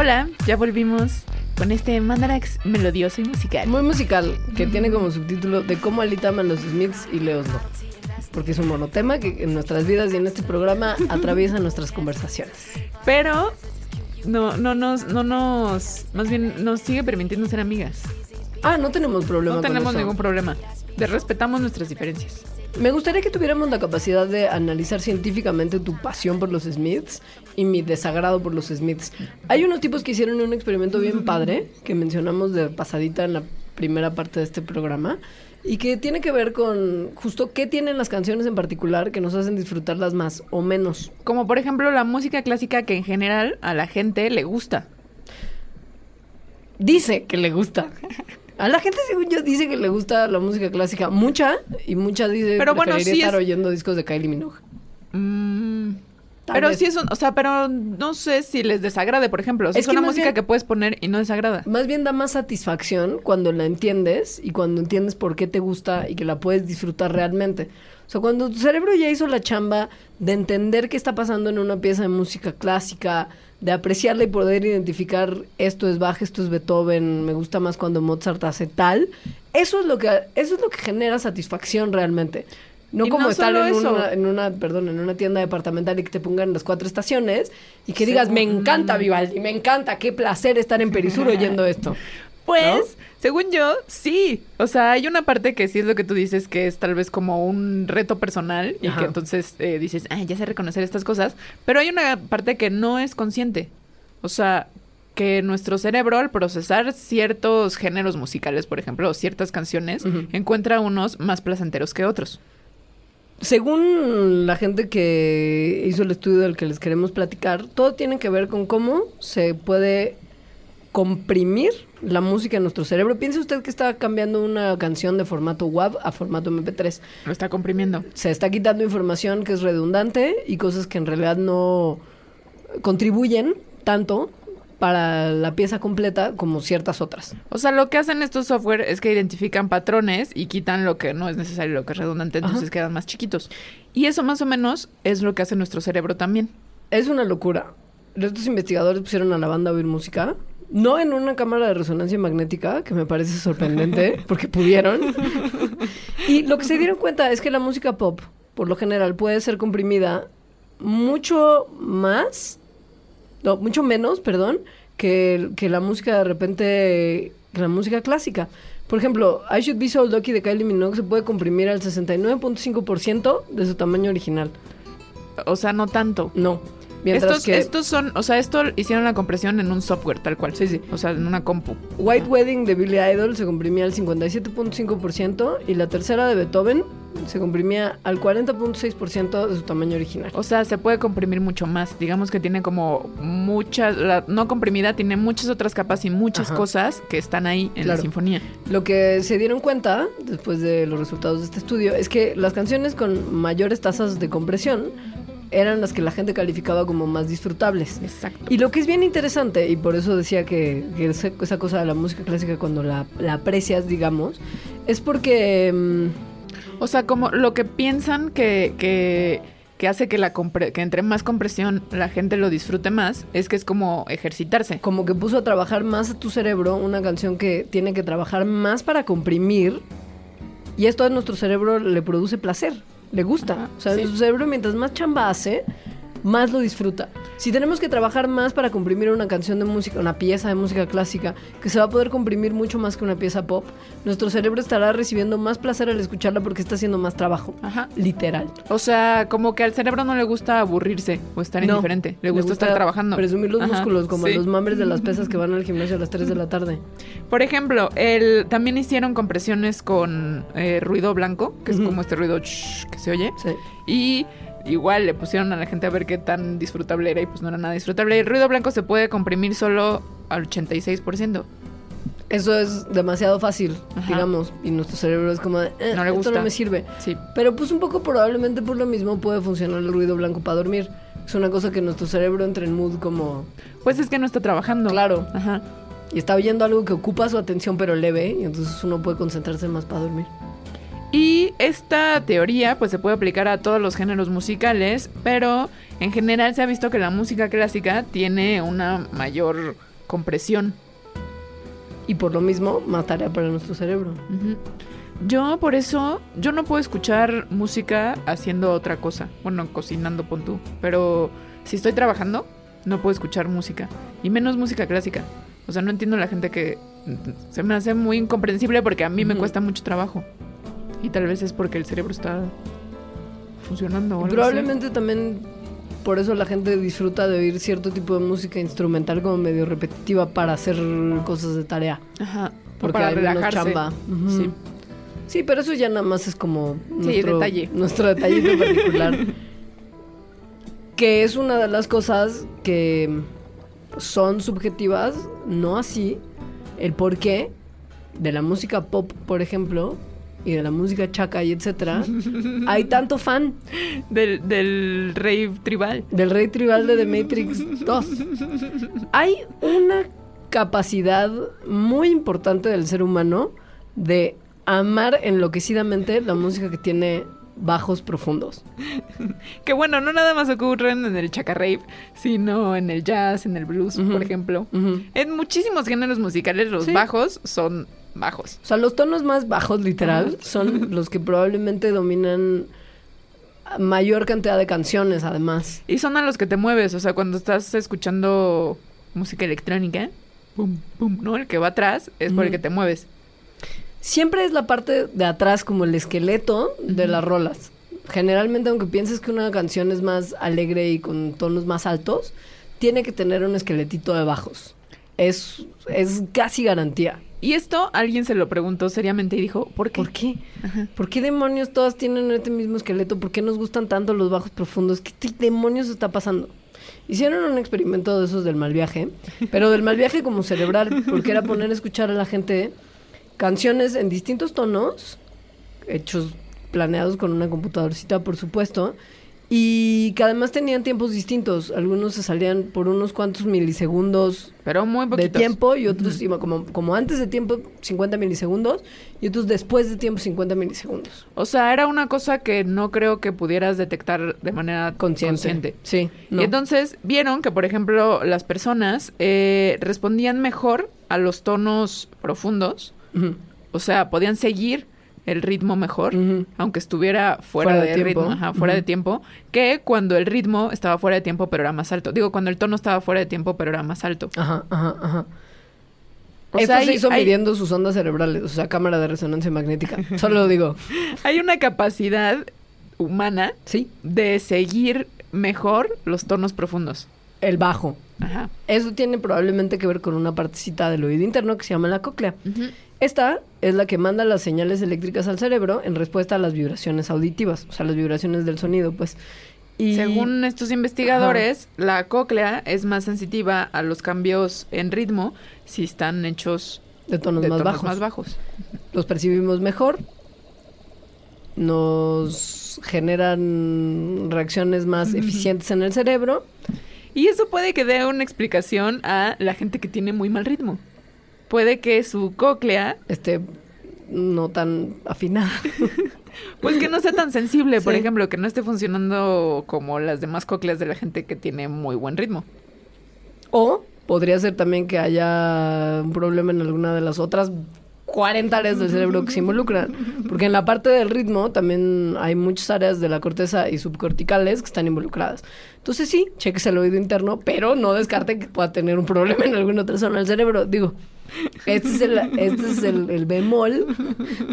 Hola, ya volvimos con este Mandarax melodioso y musical. Muy musical, que tiene como subtítulo de cómo Alita los Smiths y Leos no. Porque es un monotema que en nuestras vidas y en este programa atraviesa nuestras conversaciones. Pero no, no nos, no nos, más bien nos sigue permitiendo ser amigas. Ah, no tenemos problema No con tenemos eso. ningún problema. De respetamos nuestras diferencias. Me gustaría que tuviéramos la capacidad de analizar científicamente tu pasión por los Smiths y mi desagrado por los Smiths. Hay unos tipos que hicieron un experimento bien padre que mencionamos de pasadita en la primera parte de este programa y que tiene que ver con justo qué tienen las canciones en particular que nos hacen disfrutarlas más o menos. Como por ejemplo la música clásica que en general a la gente le gusta. Dice que le gusta. A la gente, según yo, dice que le gusta la música clásica. Mucha, y mucha dice Pero bueno, sí estar es- oyendo discos de Kylie Minogue. Mm, Tal pero vez. sí es un, o sea, pero no sé si les desagrade, por ejemplo. O sea, Es una música bien- que puedes poner y no desagrada. Más bien da más satisfacción cuando la entiendes y cuando entiendes por qué te gusta y que la puedes disfrutar realmente. O sea, cuando tu cerebro ya hizo la chamba de entender qué está pasando en una pieza de música clásica, de apreciarla y poder identificar esto es Bach, esto es Beethoven, me gusta más cuando Mozart hace tal, eso es lo que eso es lo que genera satisfacción realmente. No Y como no estar solo en eso. una, en una, perdón, en una tienda departamental y que te pongan las cuatro estaciones y que digas, me encanta Vivaldi, me encanta, qué placer estar en Perisur oyendo esto. Pues, según yo, sí. O sea, hay una parte que sí es lo que tú dices, que es tal vez como un reto personal y Ajá. que entonces eh, dices, ah, ya sé reconocer estas cosas. Pero hay una parte que no es consciente. O sea, que nuestro cerebro al procesar ciertos géneros musicales, por ejemplo, o ciertas canciones, encuentra unos más placenteros que otros. Según la gente que hizo el estudio del que les queremos platicar, todo tiene que ver con cómo se puede comprimir la música en nuestro cerebro. Piense usted que está cambiando una canción de formato WAV a formato MP3. Lo está comprimiendo. Se está quitando información que es redundante y cosas que en realidad no contribuyen tanto para la pieza completa como ciertas otras. O sea, lo que hacen estos software es que identifican patrones y quitan lo que no es necesario, lo que es redundante, entonces Ajá. quedan más chiquitos. Y eso más o menos es lo que hace nuestro cerebro también. Es una locura. Estos investigadores pusieron a la banda a oír música. No en una cámara de resonancia magnética, que me parece sorprendente, porque pudieron. Y lo que se dieron cuenta es que la música pop, por lo general, puede ser comprimida mucho más, no, mucho menos, perdón, que, que la música de repente, que la música clásica. Por ejemplo, I Should Be So Lucky de Kylie Minogue se puede comprimir al 69.5% de su tamaño original. O sea, no tanto. No. Mientras Estos, que estos son, o sea, esto hicieron la compresión en un software tal cual. Sí, sí. O sea, en una compu. White Wedding de Billy Idol se comprimía al 57.5% y la tercera de Beethoven se comprimía al 40.6% de su tamaño original. O sea, se puede comprimir mucho más. Digamos que tiene como muchas, la no comprimida tiene muchas otras capas y muchas Ajá. cosas que están ahí en Claro. la sinfonía. Lo que se dieron cuenta después de los resultados de este estudio es que las canciones con mayores tasas de compresión eran las que la gente calificaba como más disfrutables. Exacto. Y lo que es bien interesante, y por eso decía que, que esa, cosa de la música clásica cuando la, la aprecias, digamos, es porque... mm, O sea, como lo que piensan que, que, que hace que, la compre- que entre más compresión la gente lo disfrute más, es que es como ejercitarse. como que puso a trabajar más a tu cerebro una canción que tiene que trabajar más para comprimir y esto a nuestro cerebro le produce placer, le gusta. O sea, sí. nuestro cerebro mientras más chamba hace, más lo disfruta. Si tenemos que trabajar más para comprimir una canción de música, una pieza de música clásica, que se va a poder comprimir mucho más que una pieza pop, nuestro cerebro estará recibiendo más placer al escucharla porque está haciendo más trabajo. Ajá. Literal. O sea, como que al cerebro no le gusta aburrirse o estar No, indiferente. Le gusta, estar trabajando. Presumir los Ajá, músculos, como sí. los mambres de las pesas que van al gimnasio a las 3 de la tarde. Por ejemplo, el, también hicieron compresiones con eh, ruido blanco, que es como este ruido shh, que se oye. Sí. Y igual le pusieron a la gente a ver qué tan disfrutable era y pues no era nada disfrutable. El ruido blanco se puede comprimir solo al 86%. Eso es demasiado fácil, Ajá. digamos, y nuestro cerebro es como de, eh, No le esto gusta. no me sirve. Sí. Pero pues un poco probablemente por lo mismo puede funcionar el ruido blanco para dormir. Es una cosa que nuestro cerebro entra en mood como, Pues es que no está trabajando. claro, Ajá. y está oyendo algo que ocupa su atención pero leve, y entonces uno puede concentrarse más para dormir. Y esta teoría pues se puede aplicar a todos los géneros musicales, pero en general se ha visto que la música clásica tiene una mayor compresión. Y por lo mismo, más tarea para nuestro cerebro. Yo por eso, yo no puedo escuchar música haciendo otra cosa. Bueno, cocinando, pon tú. Pero si estoy trabajando, no puedo escuchar música. Y menos música clásica. O sea, no entiendo la gente que se me hace muy incomprensible porque a mí me cuesta mucho trabajo. Y tal vez es porque el cerebro está funcionando. o Y algo probablemente también por eso la gente disfruta de oír cierto tipo de música instrumental como medio repetitiva para hacer cosas de tarea. Ajá. Porque para hay relajarse. chamba. Sí. Sí, pero eso ya nada más es como Sí, nuestro, detalle. nuestro detallito particular. que es una de las cosas que son subjetivas, no así el porqué de la música pop, por ejemplo, y de la música chaca y etcétera, hay tanto fan Del, del rave tribal. del rey tribal de The Matrix 2. Hay una capacidad muy importante del ser humano de amar enloquecidamente la música que tiene bajos profundos. Que bueno, no nada más ocurren en el chaca rave, sino en el jazz, en el blues, por ejemplo. En muchísimos géneros musicales los Sí. bajos son bajos. O sea, los tonos más bajos, literal, son los que probablemente dominan mayor cantidad de canciones, además. Y son a los que te mueves, o sea, cuando estás escuchando música electrónica, pum, pum, ¿no? El que va atrás es por el que te mueves. Siempre es la parte de atrás como el esqueleto de las rolas. Generalmente, aunque pienses que una canción es más alegre y con tonos más altos, tiene que tener un esqueletito de bajos. Es, es casi garantía. Y esto alguien se lo preguntó seriamente y dijo, ¿por qué? ¿Por qué? Ajá. ¿Por qué demonios todas tienen este mismo esqueleto? ¿Por qué nos gustan tanto los bajos profundos? ¿Qué demonios está pasando? Hicieron un experimento de esos del mal viaje, pero del mal viaje como cerebral, porque era poner a escuchar a la gente canciones en distintos tonos, hechos, planeados con una computadorcita, por supuesto, y que además tenían tiempos distintos. Algunos se salían por unos cuantos milisegundos Pero muy de tiempo y otros iba como, como antes de tiempo 50 milisegundos y otros después de tiempo 50 milisegundos. O sea, era una cosa que no creo que pudieras detectar de manera Consciente. consciente. Sí. no. Y entonces vieron que, por ejemplo, las personas eh, respondían mejor a los tonos profundos. O sea, podían seguir el ritmo mejor, aunque estuviera fuera, Fuera de de, tiempo. ritmo, ajá, fuera de tiempo, que cuando el ritmo estaba fuera de tiempo, pero era más alto. Digo, cuando el tono estaba fuera de tiempo, pero era más alto. Ajá, ajá, ajá. O Esto sea, se hizo hay- midiendo sus ondas cerebrales, o sea, cámara de resonancia magnética. Solo lo digo. Hay una capacidad humana Sí, de seguir mejor los tonos profundos. el bajo. Ajá. Eso tiene probablemente que ver con una partecita del oído interno que se llama la cóclea. Esta es la que manda las señales eléctricas al cerebro en respuesta a las vibraciones auditivas, o sea, las vibraciones del sonido, pues. Y Según estos investigadores, la cóclea es más sensitiva a los cambios en ritmo si están hechos de tonos, de más, tonos bajos. más bajos. Los percibimos mejor, nos generan reacciones más eficientes en el cerebro. Y eso puede que dé una explicación a la gente que tiene muy mal ritmo. Puede que su cóclea, este no tan afinada. pues que no sea tan sensible, por Sí. ejemplo, que no esté funcionando como las demás cócleas de la gente que tiene muy buen ritmo. o podría ser también que haya un problema en alguna de las otras 40 áreas del cerebro que se involucran. Porque en la parte del ritmo también hay muchas áreas de la corteza y subcorticales que están involucradas. Entonces sí, cheques el oído interno, pero no descarte que pueda tener un problema en alguna otra zona del cerebro. Digo, este es el, este es el, el bemol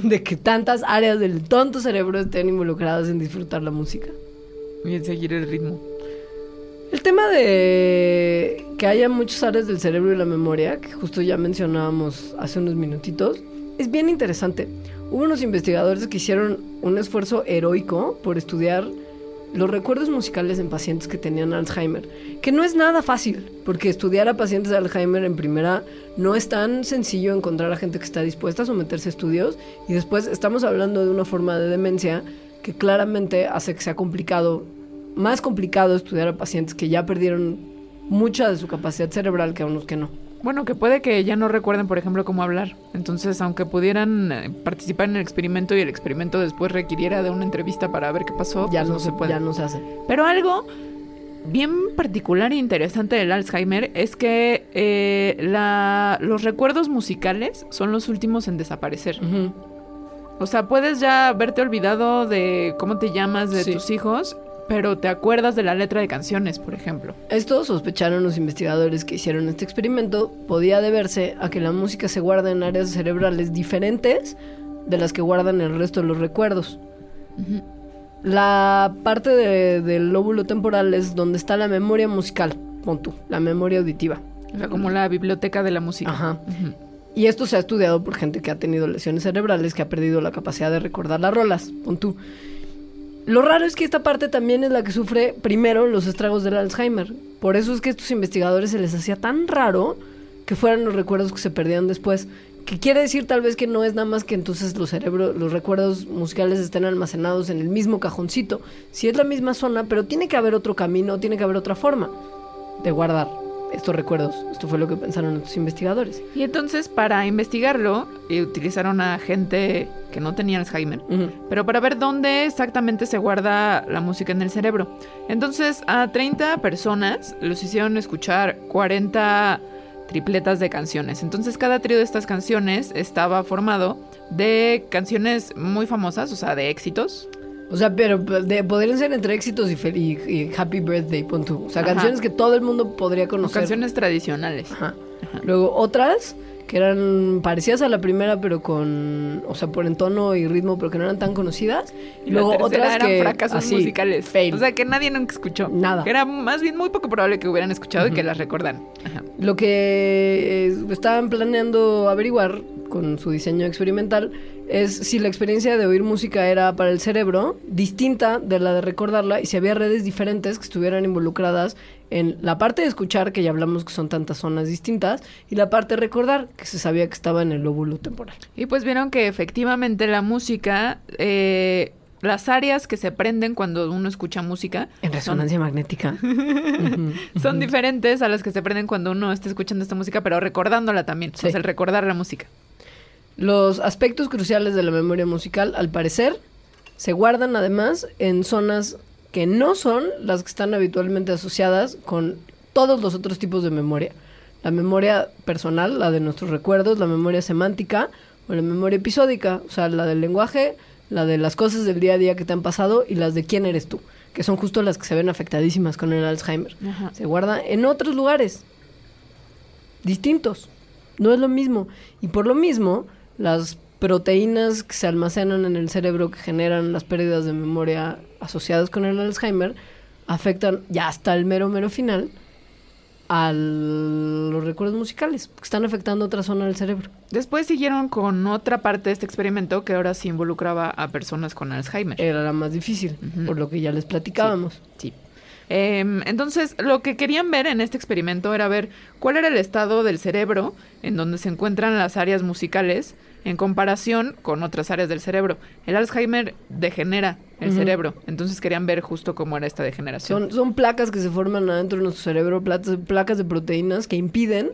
de que tantas áreas del tonto cerebro estén involucradas en disfrutar la música. Y en seguir el ritmo. El tema de que haya muchas áreas del cerebro y la memoria, que justo ya mencionábamos hace unos minutitos, es bien interesante. Hubo unos investigadores que hicieron un esfuerzo heroico por estudiar los recuerdos musicales en pacientes que tenían Alzheimer, que no es nada fácil, porque estudiar a pacientes de Alzheimer en primera no es tan sencillo encontrar a gente que está dispuesta a someterse a estudios y después estamos hablando de una forma de demencia que claramente hace que sea complicado, más complicado estudiar a pacientes que ya perdieron mucha de su capacidad cerebral que a unos que no. Bueno, que puede que ya no recuerden, por ejemplo, cómo hablar. Entonces, aunque pudieran eh, participar en el experimento y el experimento después requiriera de una entrevista para ver qué pasó, Ya pues no, se, puede. ya no se hace. Pero algo bien particular e interesante del Alzheimer es que eh, la- los recuerdos musicales son los últimos en desaparecer. O sea, puedes ya verte olvidado de cómo te llamas, de Sí. tus hijos, pero te acuerdas de la letra de canciones, por ejemplo. Esto, sospecharon los investigadores que hicieron este experimento, podía deberse a que la música se guarda en áreas cerebrales diferentes de las que guardan el resto de los recuerdos. La parte de- del lóbulo temporal es donde está la memoria musical, pon tú, la memoria auditiva. O sea, como la biblioteca de la música. Ajá. Y esto se ha estudiado por gente que ha tenido lesiones cerebrales, que ha perdido la capacidad de recordar las rolas, pon tú. Lo raro es que esta parte también es la que sufre primero los estragos del Alzheimer. Por eso es que a estos investigadores se les hacía tan raro que fueran los recuerdos que se perdían después. Que quiere decir tal vez que no es nada más que entonces los cerebros, los recuerdos musicales estén almacenados en el mismo cajoncito. Si es la misma zona, pero tiene que haber otro camino, tiene que haber otra forma de guardar estos recuerdos. Esto fue lo que pensaron estos investigadores. Y entonces, para investigarlo, eh, utilizaron a gente que no tenía Alzheimer, Ujú. pero para ver dónde exactamente se guarda la música en el cerebro. Entonces, a 30 personas los hicieron escuchar 40 tripletas de canciones. Entonces, cada trío de estas canciones estaba formado de canciones muy famosas, o sea, de éxitos. O sea, pero de- podrían ser entre éxitos y, y- y Happy Birthday, pon tú. O sea, Ajá. canciones que todo el mundo podría o conocer. canciones tradicionales. Ajá. Luego otras que eran parecidas a la primera, pero con, o sea, por en tono y ritmo, pero que no eran tan conocidas. Y, la luego otras eran que fracasos así, musicales. fail. O sea, que nadie nunca escuchó. Nada. Que era más bien muy poco probable que hubieran escuchado y que las recordaran. Ajá. Lo que eh, estaban planeando averiguar con su diseño experimental es si la experiencia de oír música era para el cerebro distinta de la de recordarla y si había redes diferentes que estuvieran involucradas en la parte de escuchar, que ya hablamos que son tantas zonas distintas, y la parte de recordar, que se sabía que estaba en el lóbulo temporal. Y pues vieron que efectivamente la música, eh, las áreas que se prenden cuando uno escucha música En resonancia magnética. Son diferentes a las que se prenden cuando uno está escuchando esta música, pero recordándola también. Sí. O sea, el recordar la música. Los aspectos cruciales de la memoria musical, al parecer, se guardan además en zonas que no son las que están habitualmente asociadas con todos los otros tipos de memoria. La memoria personal, la de nuestros recuerdos, la memoria semántica o la memoria episódica, o sea, la del lenguaje, la de las cosas del día a día que te han pasado y las de quién eres tú, que son justo las que se ven afectadísimas con el Alzheimer. Ajá. Se guarda en otros lugares distintos. No es lo mismo. Y por lo mismo, las proteínas que se almacenan en el cerebro que generan las pérdidas de memoria asociadas con el Alzheimer afectan ya hasta el mero mero final a los recuerdos musicales, que están afectando otra zona del cerebro. Después siguieron con otra parte de este experimento que ahora sí involucraba a personas con Alzheimer. Era la más difícil, por lo que ya les platicábamos. Sí. Em, entonces, lo que querían ver en este experimento era ver cuál era el estado del cerebro en donde se encuentran las áreas musicales en comparación con otras áreas del cerebro. El Alzheimer degenera el cerebro, entonces querían ver justo cómo era esta degeneración. Son, son placas que se forman adentro de nuestro cerebro, placas, placas de proteínas que impiden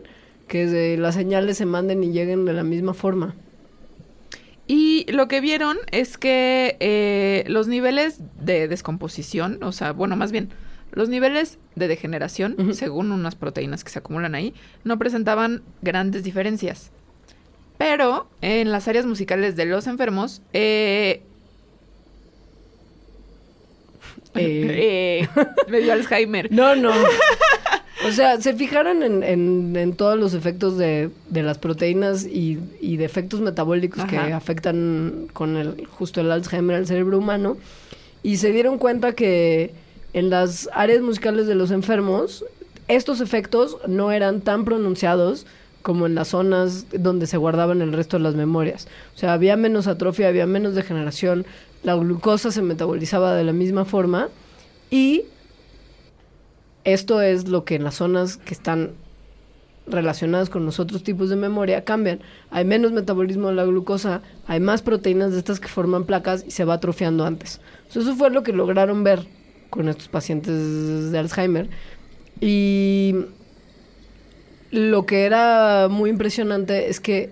que las señales se manden y lleguen de la misma forma. Y lo que vieron es que eh, los niveles de descomposición, o sea, bueno, más bien, los niveles de degeneración, según unas proteínas que se acumulan ahí, no presentaban grandes diferencias. Pero en las áreas musicales de los enfermos, eh, Eh, eh, me dio Alzheimer. No, no. O sea, se fijaron en, en- en todos los efectos de, de las proteínas y, y de efectos metabólicos que afectan con el justo el Alzheimer al cerebro humano y se dieron cuenta que en las áreas musicales de los enfermos estos efectos no eran tan pronunciados como en las zonas donde se guardaban el resto de las memorias. O sea, había menos atrofia, había menos degeneración, la glucosa se metabolizaba de la misma forma y esto es lo que en las zonas que están relacionadas con los otros tipos de memoria cambian. Hay menos metabolismo de la glucosa, hay más proteínas de estas que forman placas y se va atrofiando antes. Eso fue lo que lograron ver con estos pacientes de Alzheimer. Y lo que era muy impresionante es que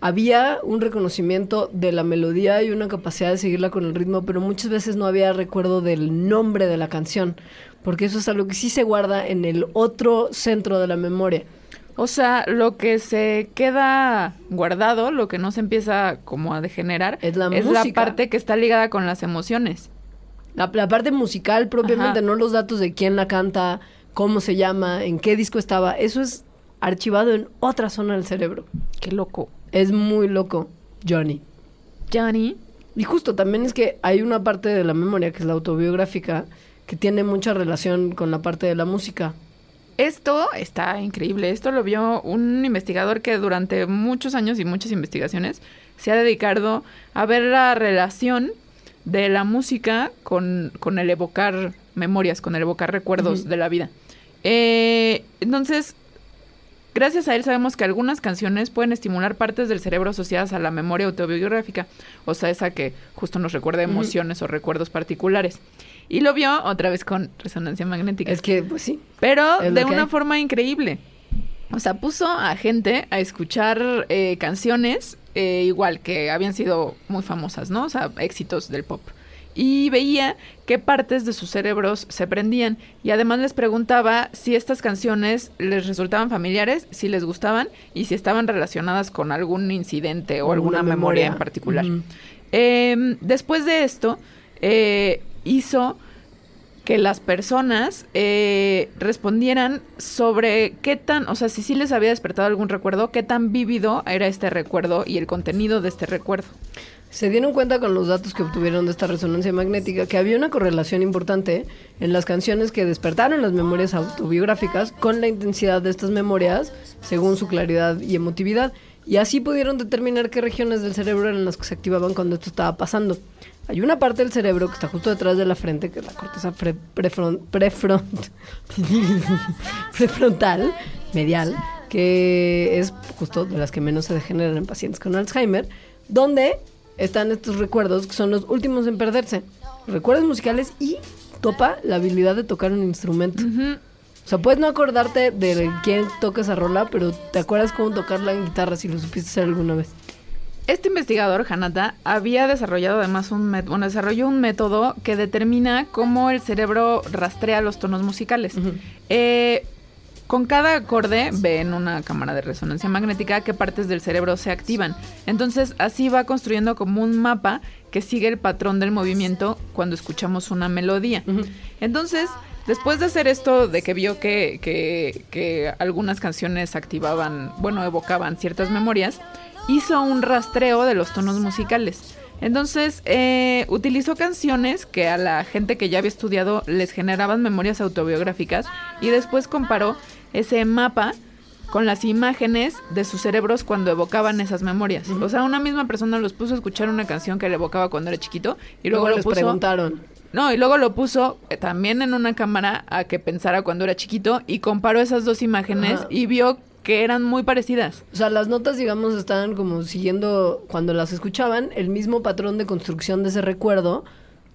había un reconocimiento de la melodía y una capacidad de seguirla con el ritmo, pero muchas veces no había recuerdo del nombre de la canción. porque eso es algo que sí se guarda en el otro centro de la memoria. O sea, lo que se queda guardado, lo que no se empieza como a degenerar, Es la la música. parte que está ligada con las emociones. La, la parte musical propiamente, Ajá. no los datos de quién la canta, cómo se llama, en qué disco estaba, eso es archivado en otra zona del cerebro. Qué loco. Es muy loco, Johnny. Johnny. Y justo también es que hay una parte de la memoria que es la autobiográfica que tiene mucha relación con la parte de la música. Esto está increíble. Esto lo vio un investigador que durante muchos años y muchas investigaciones se ha dedicado a ver la relación de la música con, con el evocar memorias, con el evocar recuerdos de la vida. Eh, entonces, gracias a él sabemos que algunas canciones pueden estimular partes del cerebro asociadas a la memoria autobiográfica, o sea, esa que justo nos recuerda emociones o recuerdos particulares. Y lo vio otra vez con resonancia magnética. Es que, pues sí. Pero de una hay. forma increíble. O sea, puso a gente a escuchar eh, canciones eh, igual que habían sido muy famosas, ¿no? O sea, éxitos del pop. Y veía qué partes de sus cerebros se prendían. Y además les preguntaba si estas canciones les resultaban familiares, si les gustaban y si estaban relacionadas con algún incidente o alguna memoria en particular. Eh, después de esto, eh, hizo que las personas eh, respondieran sobre qué tan, o sea, si sí les había despertado algún recuerdo, qué tan vívido era este recuerdo y el contenido de este recuerdo. Se dieron cuenta con los datos que obtuvieron de esta resonancia magnética que había una correlación importante en las canciones que despertaron las memorias autobiográficas con la intensidad de estas memorias según su claridad y emotividad. Y así pudieron determinar qué regiones del cerebro eran las que se activaban cuando esto estaba pasando. Hay una parte del cerebro que está justo detrás de la frente, que es la corteza pre- prefron- prefront- prefrontal, medial, que es justo de las que menos se degeneran en pacientes con Alzheimer, donde están estos recuerdos que son los últimos en perderse. Recuerdos musicales y topa la habilidad de tocar un instrumento. O sea, puedes no acordarte de quién toca esa rola, pero te acuerdas cómo tocarla en guitarra si lo supiste hacer alguna vez. Este investigador, Hanata, había desarrollado además un bueno, desarrolló un método que determina cómo el cerebro rastrea los tonos musicales. Eh, con cada acorde ve en una cámara de resonancia magnética qué partes del cerebro se activan. Entonces así va construyendo como un mapa que sigue el patrón del movimiento cuando escuchamos una melodía. Entonces, después de hacer esto, de que vio que, que- que algunas canciones activaban, bueno, evocaban ciertas memorias, hizo un rastreo de los tonos musicales. Entonces, eh, utilizó canciones que a la gente que ya había estudiado les generaban memorias autobiográficas y después comparó ese mapa con las imágenes de sus cerebros cuando evocaban esas memorias. O sea, una misma persona los puso a escuchar una canción que le evocaba cuando era chiquito y luego, Luego lo les puso preguntaron. no, y luego lo puso eh, también en una cámara a que pensara cuando era chiquito y comparó esas dos imágenes y vio que eran muy parecidas. O sea, las notas, digamos, estaban como siguiendo, cuando las escuchaban, el mismo patrón de construcción de ese recuerdo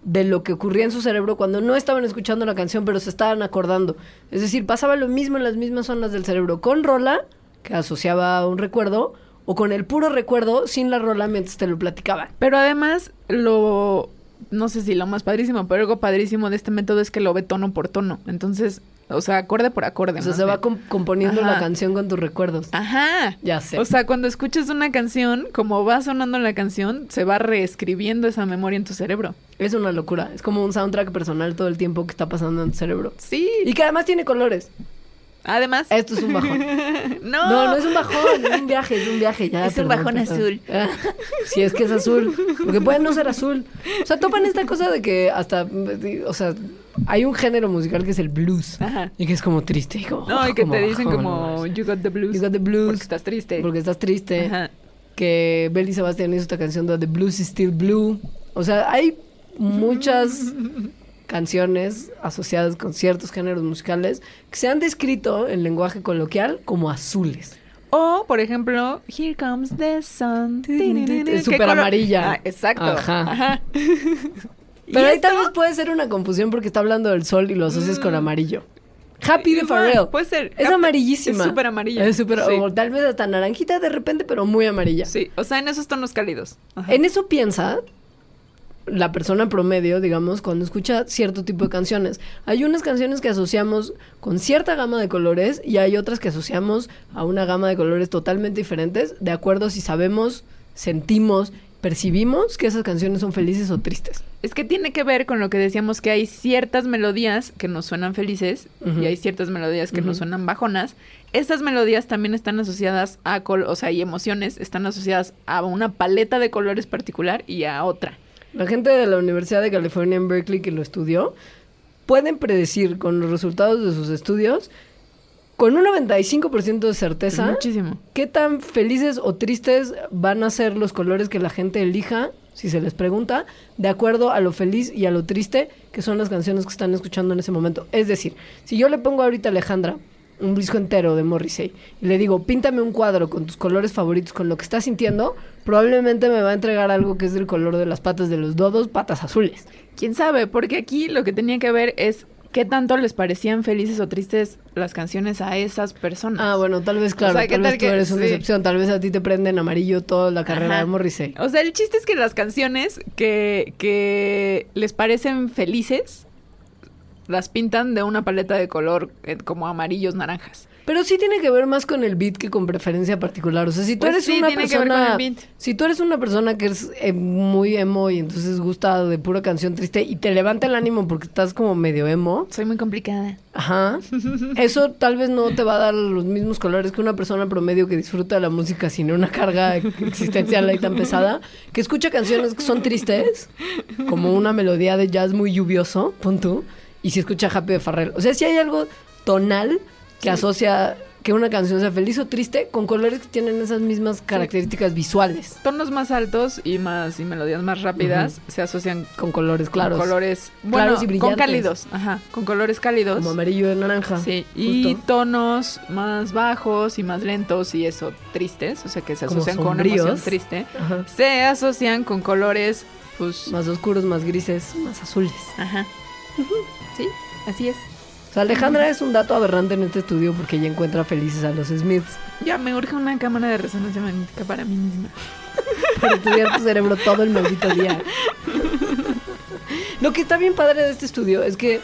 de lo que ocurría en su cerebro cuando no estaban escuchando la canción, pero se estaban acordando. Es decir, pasaba lo mismo en las mismas zonas del cerebro con rola, que asociaba a un recuerdo, o con el puro recuerdo sin la rola mientras te lo platicaban. Pero además, lo, no sé si lo más padrísimo, pero algo padrísimo de este método es que lo ve tono por tono. Entonces, o sea, acorde por acorde. O sea, se va componiendo Ajá. la canción con tus recuerdos. Ajá. Ya sé. O sea, cuando escuchas una canción, como va sonando la canción, se va reescribiendo esa memoria en tu cerebro. Es una locura. Es como un soundtrack personal todo el tiempo que está pasando en tu cerebro. Sí. Y que además tiene colores. Además. Esto es un bajón. no. No, no es un bajón, es un viaje, es un viaje. Ya, Es un bajón perdón. azul. Si es que es azul. Porque puede no ser azul. O sea, topan esta cosa de que hasta. O sea, hay un género musical que es el blues. Ajá. Y que es como triste. y como- No, y que como te dicen bajón, como. You got the blues. You got the blues. Porque estás triste. Porque estás triste. Ajá. Que Belly Sebastián hizo esta canción de The Blues is Still Blue. O sea, hay muchas canciones asociadas con ciertos géneros musicales que se han descrito en lenguaje coloquial como azules. O, por ejemplo, Here comes the sun. Es ¿Qué súper amarilla. Ah, exacto. Ajá. Ajá. Pero ¿Y ahí esto? tal vez puede ser una confusión porque está hablando del sol y lo asocias con amarillo. Happy de Mm. Pharrell. puede ser. Es amarillísima. es súper amarilla. Es súper, Sí. o tal vez hasta naranjita de repente, pero muy amarilla. Sí, o sea, en esos tonos cálidos. Ajá. En eso piensa la persona promedio, digamos, cuando escucha cierto tipo de canciones. Hay unas canciones que asociamos con cierta gama de colores y hay otras que asociamos a una gama de colores totalmente diferentes, de acuerdo si sabemos, sentimos, percibimos que esas canciones son felices o tristes. Es que tiene que ver con lo que decíamos que hay ciertas melodías que nos suenan felices y hay ciertas melodías que nos suenan bajonas. Estas melodías también están asociadas a, col- o sea, y emociones están asociadas a una paleta de colores particular y a otra. La gente de la Universidad de California en Berkeley que lo estudió pueden predecir con los resultados de sus estudios con un 95% de certeza muchísimo. qué tan felices o tristes van a ser los colores que la gente elija, si se les pregunta, de acuerdo a lo feliz y a lo triste que son las canciones que están escuchando en ese momento. Es decir, si yo le pongo ahorita a Alejandra un disco entero de Morrissey y le digo, píntame un cuadro con tus colores favoritos, con lo que estás sintiendo, probablemente me va a entregar algo que es del color de las patas de los dodos, patas azules. ¿Quién sabe? Porque aquí lo que tenía que ver es qué tanto les parecían felices o tristes las canciones a esas personas. Ah, bueno, tal vez, claro, sea, ¿qué tal vez tal tú que- eres una sí. excepción, tal vez a ti te prende en amarillo toda la carrera Ajá. de Morrissey. O sea, el chiste es que las canciones que, que les parecen felices las pintan de una paleta de color eh, como amarillos, naranjas. Pero sí tiene que ver más con el beat que con preferencia particular. O sea, si tú Pues eres sí, una persona. Si tú eres una persona que es eh, muy emo y entonces gusta de pura canción triste y te levanta el ánimo porque estás como medio emo, Soy muy complicada. ajá. Eso tal vez no te va a dar los mismos colores que una persona promedio que disfruta de la música sin una carga existencial ahí tan pesada, que escucha canciones que son tristes, como una melodía de jazz muy lluvioso, pon tú, y si escucha Happy de Farrell. O sea, si hay algo tonal que asocia que una canción sea feliz o triste con colores que tienen esas mismas características visuales, Tonos más altos y más y melodías más rápidas se asocian con colores claros, con colores bueno, Claros y con brillantes. cálidos, ajá, con colores cálidos. como amarillo y naranja. Sí, y tonos más bajos y más lentos y eso tristes, o sea que se asocian con sombríos. emoción triste, Ajá. se asocian con colores pues Más oscuros, más grises, más azules. ajá. Sí, así es. O sea, Alejandra es un dato aberrante en este estudio porque ella encuentra felices a los Smiths Ya me urge una cámara de resonancia magnética para mí misma. para estudiar tu cerebro todo el maldito día. Lo que está bien padre de este estudio es que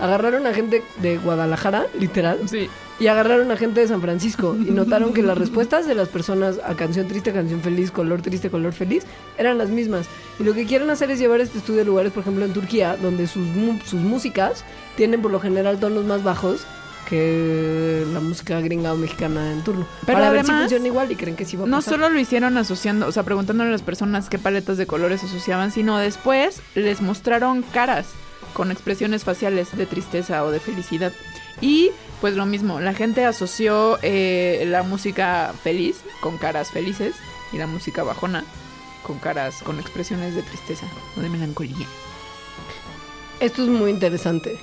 agarraron a gente de Guadalajara, literal, Sí. Y agarraron a gente de San Francisco y notaron que las respuestas de las personas a canción triste, canción feliz, color triste, color feliz eran las mismas. Y lo que quieren hacer es llevar este estudio a lugares, por ejemplo, en Turquía, donde sus, sus músicas tienen por lo general tonos más bajos que la música gringa o mexicana en turno. Pero para ver si además, funciona igual y creen que sí va a No pasar. solo lo hicieron asociando, o sea, preguntándole a las personas qué paletas de colores asociaban, sino después les mostraron caras con expresiones faciales de tristeza o de felicidad. Y pues lo mismo, la gente asoció eh, la música feliz con caras felices y la música bajona con caras, con expresiones de tristeza o de melancolía. Esto es muy interesante.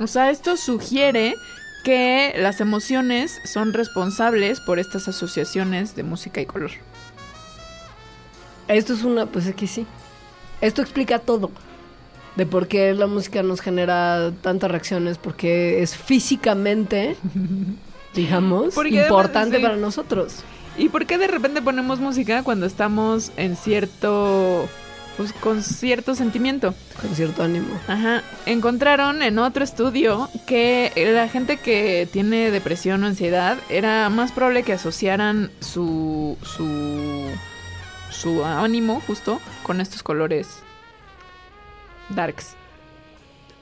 O sea, esto sugiere que las emociones son responsables por estas asociaciones de música y color. Esto es una, pues es que sí. Esto explica todo. De por qué la música nos genera tantas reacciones, porque es físicamente, digamos, Porque importante sí. para nosotros. ¿Y por qué de repente ponemos música cuando estamos en cierto, pues con cierto sentimiento? Con cierto ánimo. Ajá. Encontraron en otro estudio que la gente que tiene depresión o ansiedad era más probable que asociaran su su su ánimo justo con estos colores darks.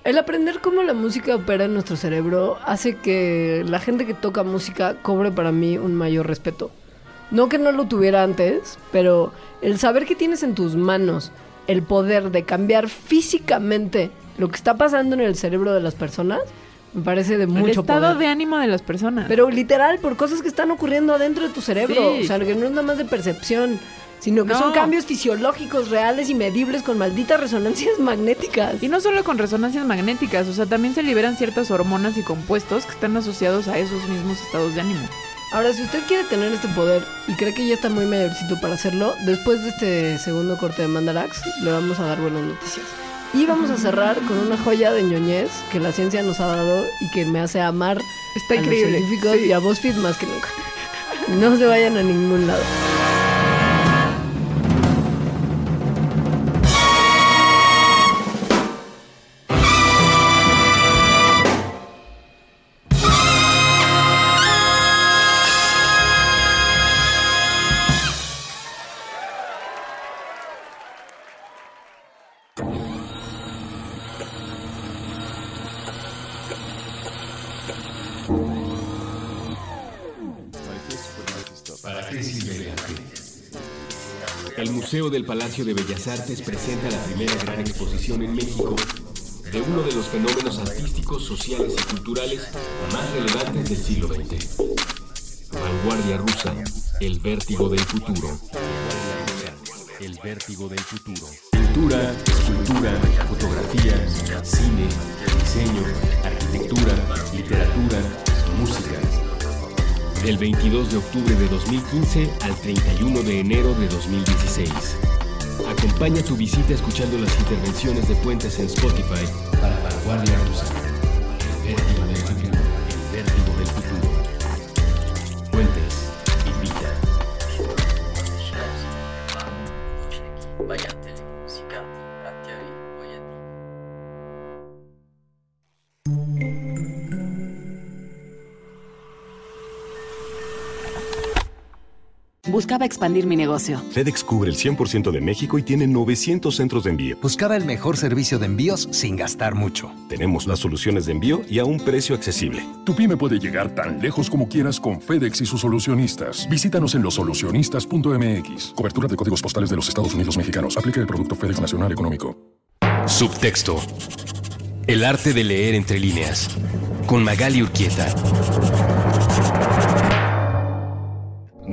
El aprender cómo la música opera en nuestro cerebro hace que la gente que toca música cobre para mí un mayor respeto. No que no lo tuviera antes, pero el saber que tienes en tus manos el poder de cambiar físicamente lo que está pasando en el cerebro de las personas, me parece de El mucho estado poder. de ánimo de las personas. Pero literal, por cosas que están ocurriendo adentro de tu cerebro. Sí. O sea, que no es nada más de percepción, sino que No. son cambios fisiológicos reales y medibles con malditas resonancias magnéticas. Y no solo con resonancias magnéticas, o sea, también se liberan ciertas hormonas y compuestos que están asociados a esos mismos estados de ánimo. Ahora, si usted quiere tener este poder y cree que ya está muy mayorcito para hacerlo, después de este segundo corte de Mandarax, le vamos a dar buenas noticias. Y vamos a cerrar con una joya de ñoñez que la ciencia nos ha dado y que me hace amar Está a los increíble. científicos sí. y a BuzzFeed más que nunca. No se vayan a ningún lado. Del Palacio de Bellas Artes presenta la primera gran exposición en México de uno de los fenómenos artísticos, sociales y culturales más relevantes del siglo XX. Vanguardia rusa, el vértigo del futuro. El vértigo del futuro. Pintura, escultura, fotografía, cine, diseño, arquitectura, literatura, música. Del 22 de octubre de 2015 al 31 de enero de 2016. Acompaña tu visita escuchando las intervenciones de Puentes en Spotify para Vanguardia Rusa. Buscaba expandir mi negocio. FedEx cubre el 100% de México y tiene 900 centros de envío. Buscaba el mejor servicio de envíos sin gastar mucho. Tenemos las soluciones de envío y a un precio accesible. Tu pyme puede llegar tan lejos como quieras con FedEx y sus solucionistas. Visítanos en losolucionistas.mx. Cobertura de códigos postales de los Estados Unidos mexicanos. Aplica el producto FedEx Nacional Económico. Subtexto. El arte de leer entre líneas. Con Magali Urquieta.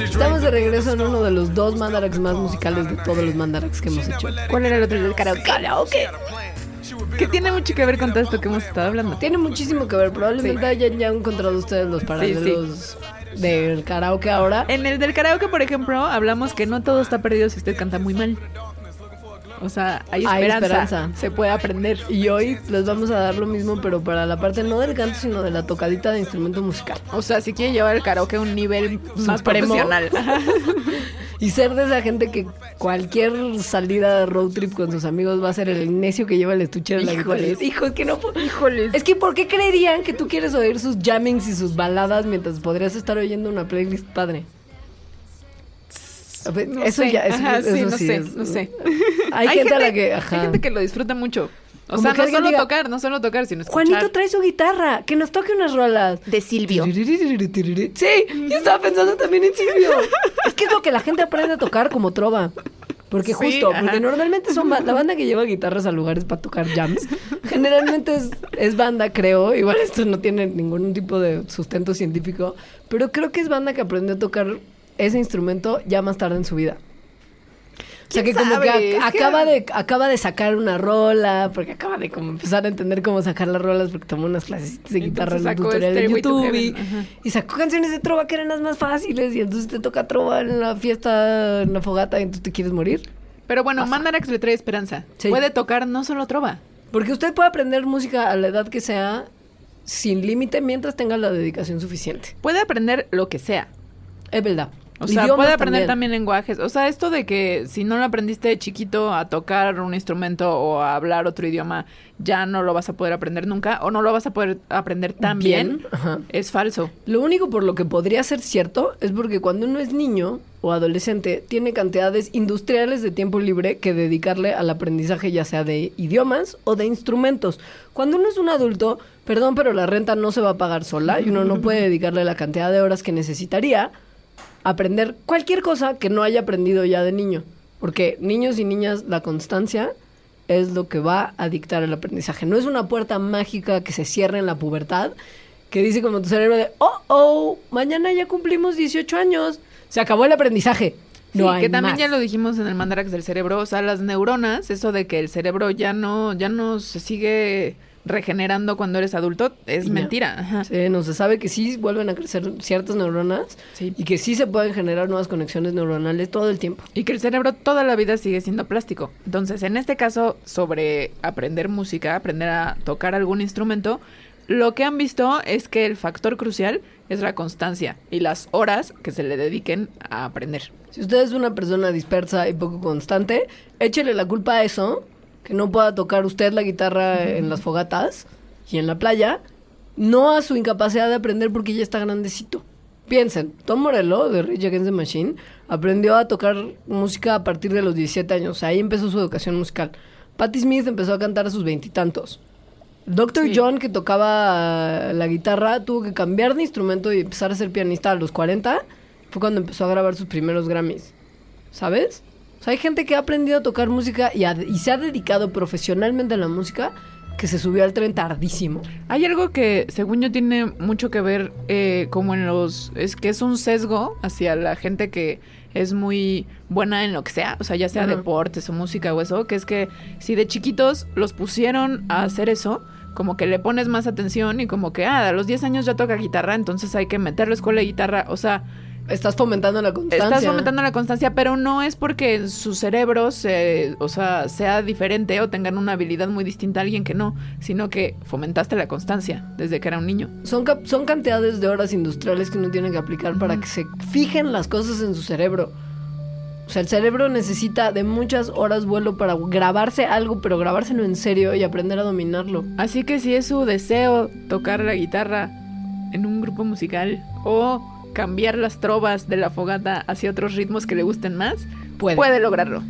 Estamos de regreso en uno de los dos mandarax más musicales de todos los mandarax que hemos hecho. ¿Cuál era el otro del karaoke? Karaoke. Que tiene mucho que ver con todo esto que hemos estado hablando. Tiene muchísimo que ver. Probablemente hayan ya encontrado ustedes los paralelos del karaoke ahora. En el del karaoke, por ejemplo, hablamos que no todo está perdido si usted canta muy mal. O sea, hay Hay esperanza. Se puede aprender. Y hoy les vamos a dar lo mismo, pero para la parte no del canto, sino de la tocadita de instrumento musical. O sea, si quiere llevar el karaoke a un nivel más Supremo. profesional. Y ser de esa gente que cualquier salida de road trip con sus amigos va a ser el necio que lleva el estuche de la. Híjoles. Hijo, es que no Híjoles. Es que ¿por qué creerían que tú quieres oír sus jammings y sus baladas mientras podrías estar oyendo una playlist padre? Ver, No eso sé. ya, eso, Ajá, sí, eso no sí sé, es- no sé. Hay, gente, a la que, ajá. hay gente que lo disfruta mucho. O Como sea, no solo diga, tocar, no solo tocar, sino escuchar. Juanito trae su guitarra, que nos toque unas rolas. de Silvio. Sí, yo estaba pensando también en Silvio. Es que es lo que la gente aprende a tocar como trova. Porque Sí, justo, porque normalmente son ba- la banda que lleva guitarras a lugares para tocar jams. Generalmente es, es banda, creo. Igual esto no tiene ningún tipo de sustento científico. Pero creo que es banda que aprendió a tocar ese instrumento ya más tarde en su vida. O sea que ¿Quién como que acaba de acaba de sacar una rola, porque acaba de como empezar a entender cómo sacar las rolas, porque tomó unas clases de guitarra en un tutorial Stairway to YouTube y, y sacó canciones de trova que eran las más fáciles y entonces te toca trova en la fiesta, en la fogata y entonces te quieres morir. Pero bueno, Mandarax le trae esperanza. Sí. Puede tocar no solo trova. Porque usted puede aprender música a la edad que sea sin límite mientras tenga la dedicación suficiente. Puede aprender lo que sea. Es verdad. O sea, Idiomas puede aprender también. lenguajes. O sea, esto de que si no lo aprendiste de chiquito a tocar un instrumento o a hablar otro idioma, ya no lo vas a poder aprender nunca o no lo vas a poder aprender tan bien, es falso. Lo único por lo que podría ser cierto es porque cuando uno es niño o adolescente tiene cantidades industriales de tiempo libre que dedicarle al aprendizaje ya sea de idiomas o de instrumentos. Cuando uno es un adulto, perdón, pero la renta no se va a pagar sola y uno no puede dedicarle la cantidad de horas que necesitaría aprender cualquier cosa que no haya aprendido ya de niño. Porque niños y niñas, la constancia es lo que va a dictar el aprendizaje. No es una puerta mágica que se cierre en la pubertad, que dice como tu cerebro de, oh, oh, mañana ya cumplimos 18 años, se acabó el aprendizaje. No sí, hay que también más. ya lo dijimos en el Mandarax del cerebro, o sea, las neuronas, eso de que el cerebro ya no ya no se sigue regenerando cuando eres adulto es mentira. Ajá. Sí, no se sabe que sí vuelven a crecer ciertas neuronas Sí. y que sí se pueden generar nuevas conexiones neuronales todo el tiempo. Y que el cerebro toda la vida sigue siendo plástico. Entonces, en este caso, sobre aprender música, aprender a tocar algún instrumento, lo que han visto es que el factor crucial es la constancia y las horas que se le dediquen a aprender. Si usted es una persona dispersa y poco constante, échele la culpa a eso, que no pueda tocar usted la guitarra en las fogatas y en la playa, no a su incapacidad de aprender porque ya está grandecito. Piensen, Tom Morello de Rage Against the Machine aprendió a tocar música a partir de los 17 años, ahí empezó su educación musical. Patti Smith empezó a cantar a sus veintitantos. Dr. Sí. John, que tocaba la guitarra, tuvo que cambiar de instrumento y empezar a ser pianista a los 40. Fue cuando empezó a grabar sus primeros Grammys. ¿Sabes? O sea, hay gente que ha aprendido a tocar música y, se ha dedicado profesionalmente a la música que se subió al tren tardísimo. Hay algo que, según yo, tiene mucho que ver eh, como en los... Es que es un sesgo hacia la gente que es muy buena en lo que sea, o sea, ya sea Ajá. deportes o música o eso, que es que si de chiquitos los pusieron a hacer eso, como que le pones más atención y como que, ah, a los 10 años ya toca guitarra, entonces hay que meterlo a escuela de guitarra, o sea, Estás fomentando la constancia. Estás fomentando la constancia, pero no es porque en su cerebro se, o sea, sea diferente o tengan una habilidad muy distinta a alguien que no, sino que fomentaste la constancia desde que era un niño. Son, son cantidades de horas industriales que uno tiene que aplicar para que se fijen las cosas en su cerebro. O sea, el cerebro necesita de muchas horas vuelo para grabarse algo, pero grabárselo en serio y aprender a dominarlo. Así que si es su deseo tocar la guitarra en un grupo musical o cambiar las trovas de la fogata hacia otros ritmos que le gusten más, Puede. puede lograrlo.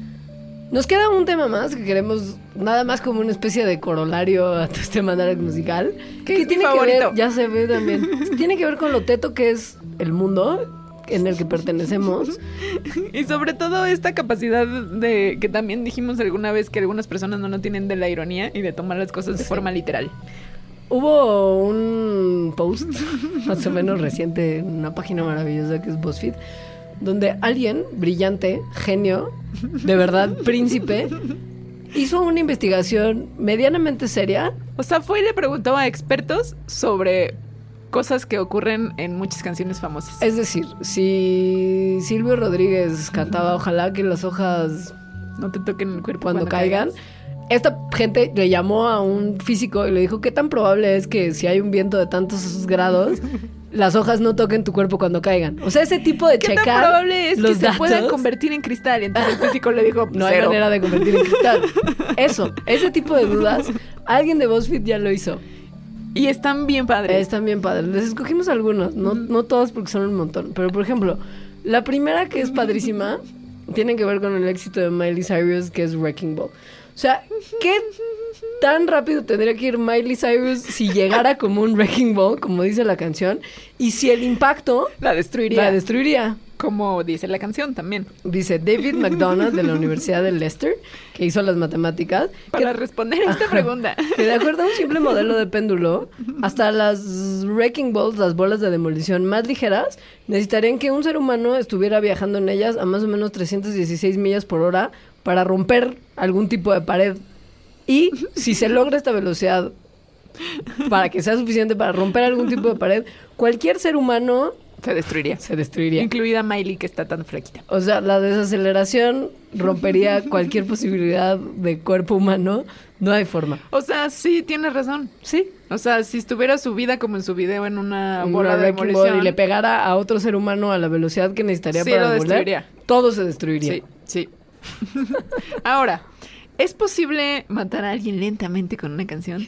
Nos queda un tema más que queremos, nada más como una especie de corolario a este manera musical. Que es mi tiene que favorito. ver, ya se ve también, tiene que ver con lo teto que es el mundo en el que pertenecemos. Y sobre todo esta capacidad de que también dijimos alguna vez que algunas personas no, no tienen de la ironía y de tomar las cosas de forma literal. Hubo un post más o menos reciente en una página maravillosa que es BuzzFeed, donde alguien brillante, genio, de verdad, príncipe, hizo una investigación medianamente seria. O sea, fue y le preguntó a expertos sobre cosas que ocurren en muchas canciones famosas. Es decir, si Silvio Rodríguez cantaba Ojalá que las hojas no te toquen el cuerpo cuando, caigan. caigas. Esta gente le llamó a un físico y le dijo, ¿qué tan probable es que si hay un viento de tantos grados, las hojas no toquen tu cuerpo cuando caigan? O sea, ese tipo de ¿Qué checar tan probable es los que se puedan convertir en cristal? Y entonces el físico le dijo, No hay manera de convertir en cristal. Eso, ese tipo de dudas, alguien de BuzzFeed ya lo hizo. Y están bien padres. Están bien padres. Les escogimos algunos, no, no todos porque son un montón. Pero, por ejemplo, la primera que es padrísima tiene que ver con el éxito de Miley Cyrus, que es Wrecking Ball. O sea, ¿qué tan rápido tendría que ir Miley Cyrus si llegara como un Wrecking Ball, como dice la canción? Y si el impacto La destruiría. la destruiría. como dice la canción también. Dice David McDonald de la Universidad de Leicester, que hizo las matemáticas, Para que- responder a esta pregunta. que de acuerdo a un simple modelo de péndulo, hasta las wrecking balls, las bolas de demolición más ligeras, necesitarían que un ser humano estuviera viajando en ellas a más o menos 316 millas por hora para romper algún tipo de pared. Y si se logra esta velocidad para que sea suficiente para romper algún tipo de pared, cualquier ser humano Se destruiría. se destruiría. Incluida Miley, que está tan flaquita. O sea, la desaceleración rompería cualquier posibilidad de cuerpo humano. No hay forma. O sea, sí, tienes razón. Sí, O sea, si estuviera subida como en su video en una una bola de wrecking ball demolición. y le pegara a otro ser humano a la velocidad que necesitaría Sí, para lo devolver, destruiría. todo se destruiría. Sí, sí. Ahora, ¿es posible matar a alguien lentamente con una canción?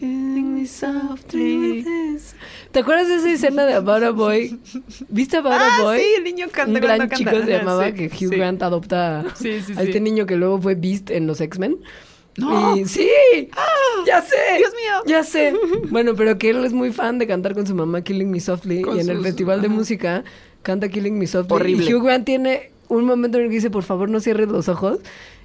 ¿Te acuerdas de esa escena de About a Boy? ¿Viste About a Ah, Boy? sí, el niño canta Un gran canta. chico se llamaba sí, que Hugh sí. Grant adopta Sí, a este niño que luego fue Beast en los X-Men. ¡No! Y- sí, ya sé. Dios mío. Ya sé. Bueno, pero que él es muy fan de cantar con su mamá Killing Me Softly Con y en el festival de música canta Killing Me Softly. Horrible. Y Hugh Grant tiene un momento en el que dice, por favor, no cierres los ojos.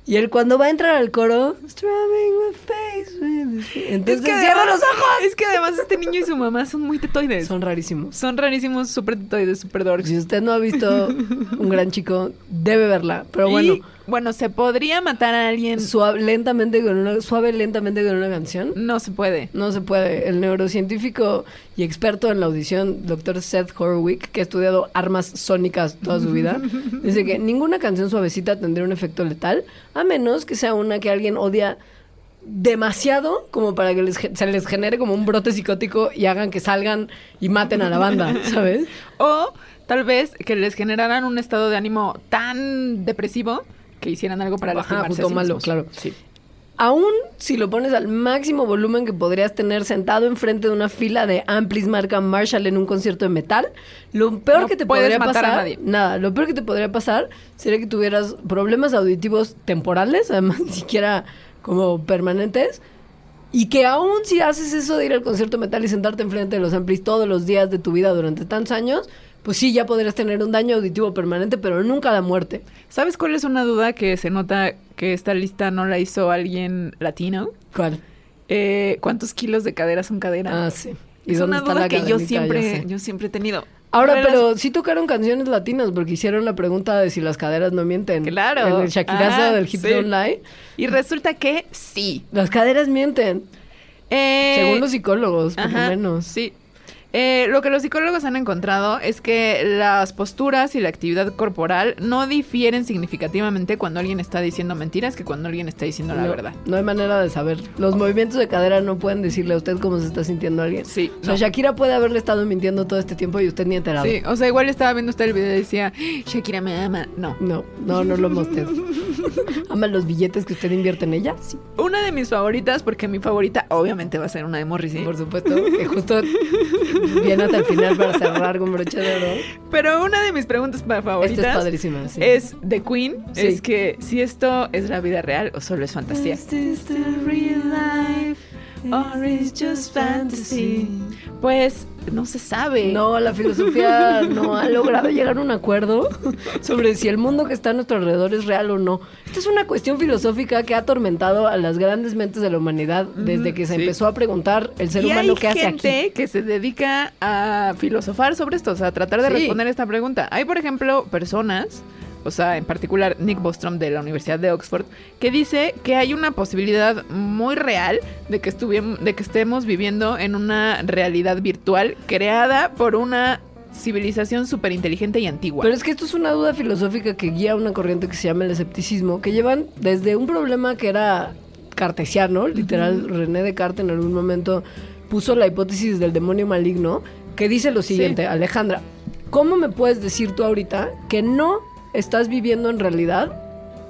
Y él cuando va a entrar al coro, "Strumming my face with his feet". entonces cierra los ojos. Es que además este niño y su mamá son muy tetoides. Son rarísimos. Son rarísimos, súper tetoides, súper dorks. Si usted no ha visto un gran chico, debe verla. Pero bueno, Y Bueno, ¿se podría matar a alguien? Suave, lentamente con una, suave lentamente con una canción. No se puede. No se puede. El neurocientífico y experto en la audición, Dr. Seth Horwick, que ha estudiado armas sónicas toda su vida, dice que ninguna canción suavecita tendría un efecto letal, a menos que sea una que alguien odia demasiado como para que les se les genere como un brote psicótico y hagan que salgan y maten a la banda, ¿sabes? O tal vez que les generaran un estado de ánimo tan depresivo que hicieran algo para Ajá, lastimarse justo a sí malo, mismos. claro. Sí. Aún si lo pones al máximo volumen que podrías tener sentado enfrente de una fila de amplis marca Marshall en un concierto de metal, lo peor No que te podría matar a pasar, nadie. nada, lo peor que te podría pasar sería que tuvieras problemas auditivos temporales, además ni siquiera como permanentes, y que aún si haces eso de ir al concierto de metal y sentarte enfrente de los amplis todos los días de tu vida durante tantos años, pues sí, ya podrías tener un daño auditivo permanente, pero nunca la muerte. ¿Sabes cuál es una duda que se nota que esta lista no la hizo alguien latino? ¿Cuál? Eh, ¿Cuántos kilos de cadera son cadera? Ah, sí. ¿Y es una duda que yo siempre, yo siempre he tenido. Ahora, Pero pero sí tocaron canciones latinas porque hicieron la pregunta de si las caderas no mienten. Claro. En el Shakirazo Ajá, del Hip sí. Don't Lie. Y resulta que sí. Las caderas mienten. Eh, según los psicólogos, por ajá, lo menos. Sí. Eh, lo que los psicólogos han encontrado es que las posturas y la actividad corporal no difieren significativamente cuando alguien está diciendo mentiras que cuando alguien está diciendo la verdad. No hay manera de saber. Los movimientos de cadera no pueden decirle a usted cómo se está sintiendo alguien. Sí, O sea, no. Shakira puede haberle estado mintiendo todo este tiempo y usted ni enterado. Sí, o sea, igual estaba viendo usted el video y decía, Shakira me ama. No. No, no, no lo mostré. ¿Ama los billetes que usted invierte en ella? Sí, Una de mis favoritas, porque mi favorita obviamente va a ser una de Morrissey. por supuesto. Que justo viene hasta el final para cerrar con broche de oro. Pero una de mis preguntas favoritas Esta es padrísima, sí. es de Queen. Sí. Es que si esto es la vida real o solo es fantasía. Pues no se sabe. No, la filosofía no ha logrado llegar a un acuerdo sobre si el mundo que está a nuestro alrededor es real o no. Esta es una cuestión filosófica que ha atormentado a las grandes mentes de la humanidad desde que se sí. empezó a preguntar el ser y humano hay qué hace gente aquí. que se dedica a filosofar sobre esto, o sea, a tratar de Sí. responder esta pregunta. Hay, por ejemplo, personas, o sea, en particular Nick Bostrom de la Universidad de Oxford, que dice que hay una posibilidad muy real de que, de que estemos viviendo en una realidad virtual creada por una civilización súper inteligente y antigua. Pero es que esto es una duda filosófica que guía una corriente que se llama el escepticismo, que llevan desde un problema que era cartesiano, literal, René Descartes en algún momento puso la hipótesis del demonio maligno, que dice lo siguiente, Alejandra, ¿cómo me puedes decir tú ahorita que no estás viviendo en realidad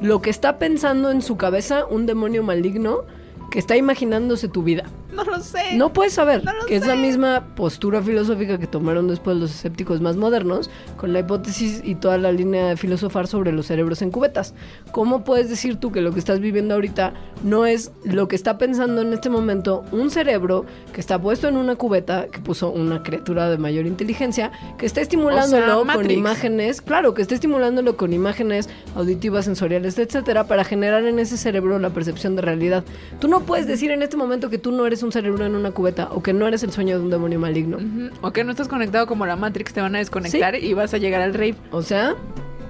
lo que está pensando en su cabeza un demonio maligno que está imaginándose tu vida? no lo sé. No puedes saber No lo que es la misma postura filosófica que tomaron después los escépticos más modernos con la hipótesis y toda la línea de filosofar sobre los cerebros en cubetas. ¿Cómo puedes decir tú que lo que estás viviendo ahorita no es lo que está pensando en este momento un cerebro que está puesto en una cubeta que puso una criatura de mayor inteligencia que está estimulándolo con imágenes, claro, que está estimulándolo con imágenes auditivas, sensoriales, etcétera, para generar en ese cerebro la percepción de realidad. Tú no puedes decir en este momento que tú no eres un cerebro en una cubeta o que no eres el sueño de un demonio maligno. O que no estás conectado como la Matrix, te van a desconectar y vas a llegar al rave. O sea,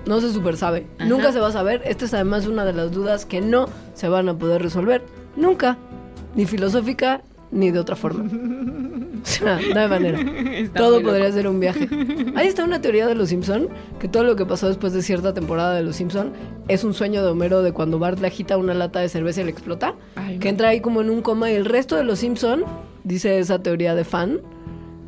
no se super sabe. Ajá. Nunca se va a saber. Esta es además una de las dudas que no se van a poder resolver. Nunca. Ni filosófica ni de otra forma. O sea, no hay manera. Está todo podría ser un viaje. Ahí está una teoría de los Simpson que todo lo que pasó después de cierta temporada de los Simpson es un sueño de Homero de cuando Bart le agita una lata de cerveza y le explota, Ay, que entra ahí como en un coma y el resto de los Simpson dice esa teoría de fan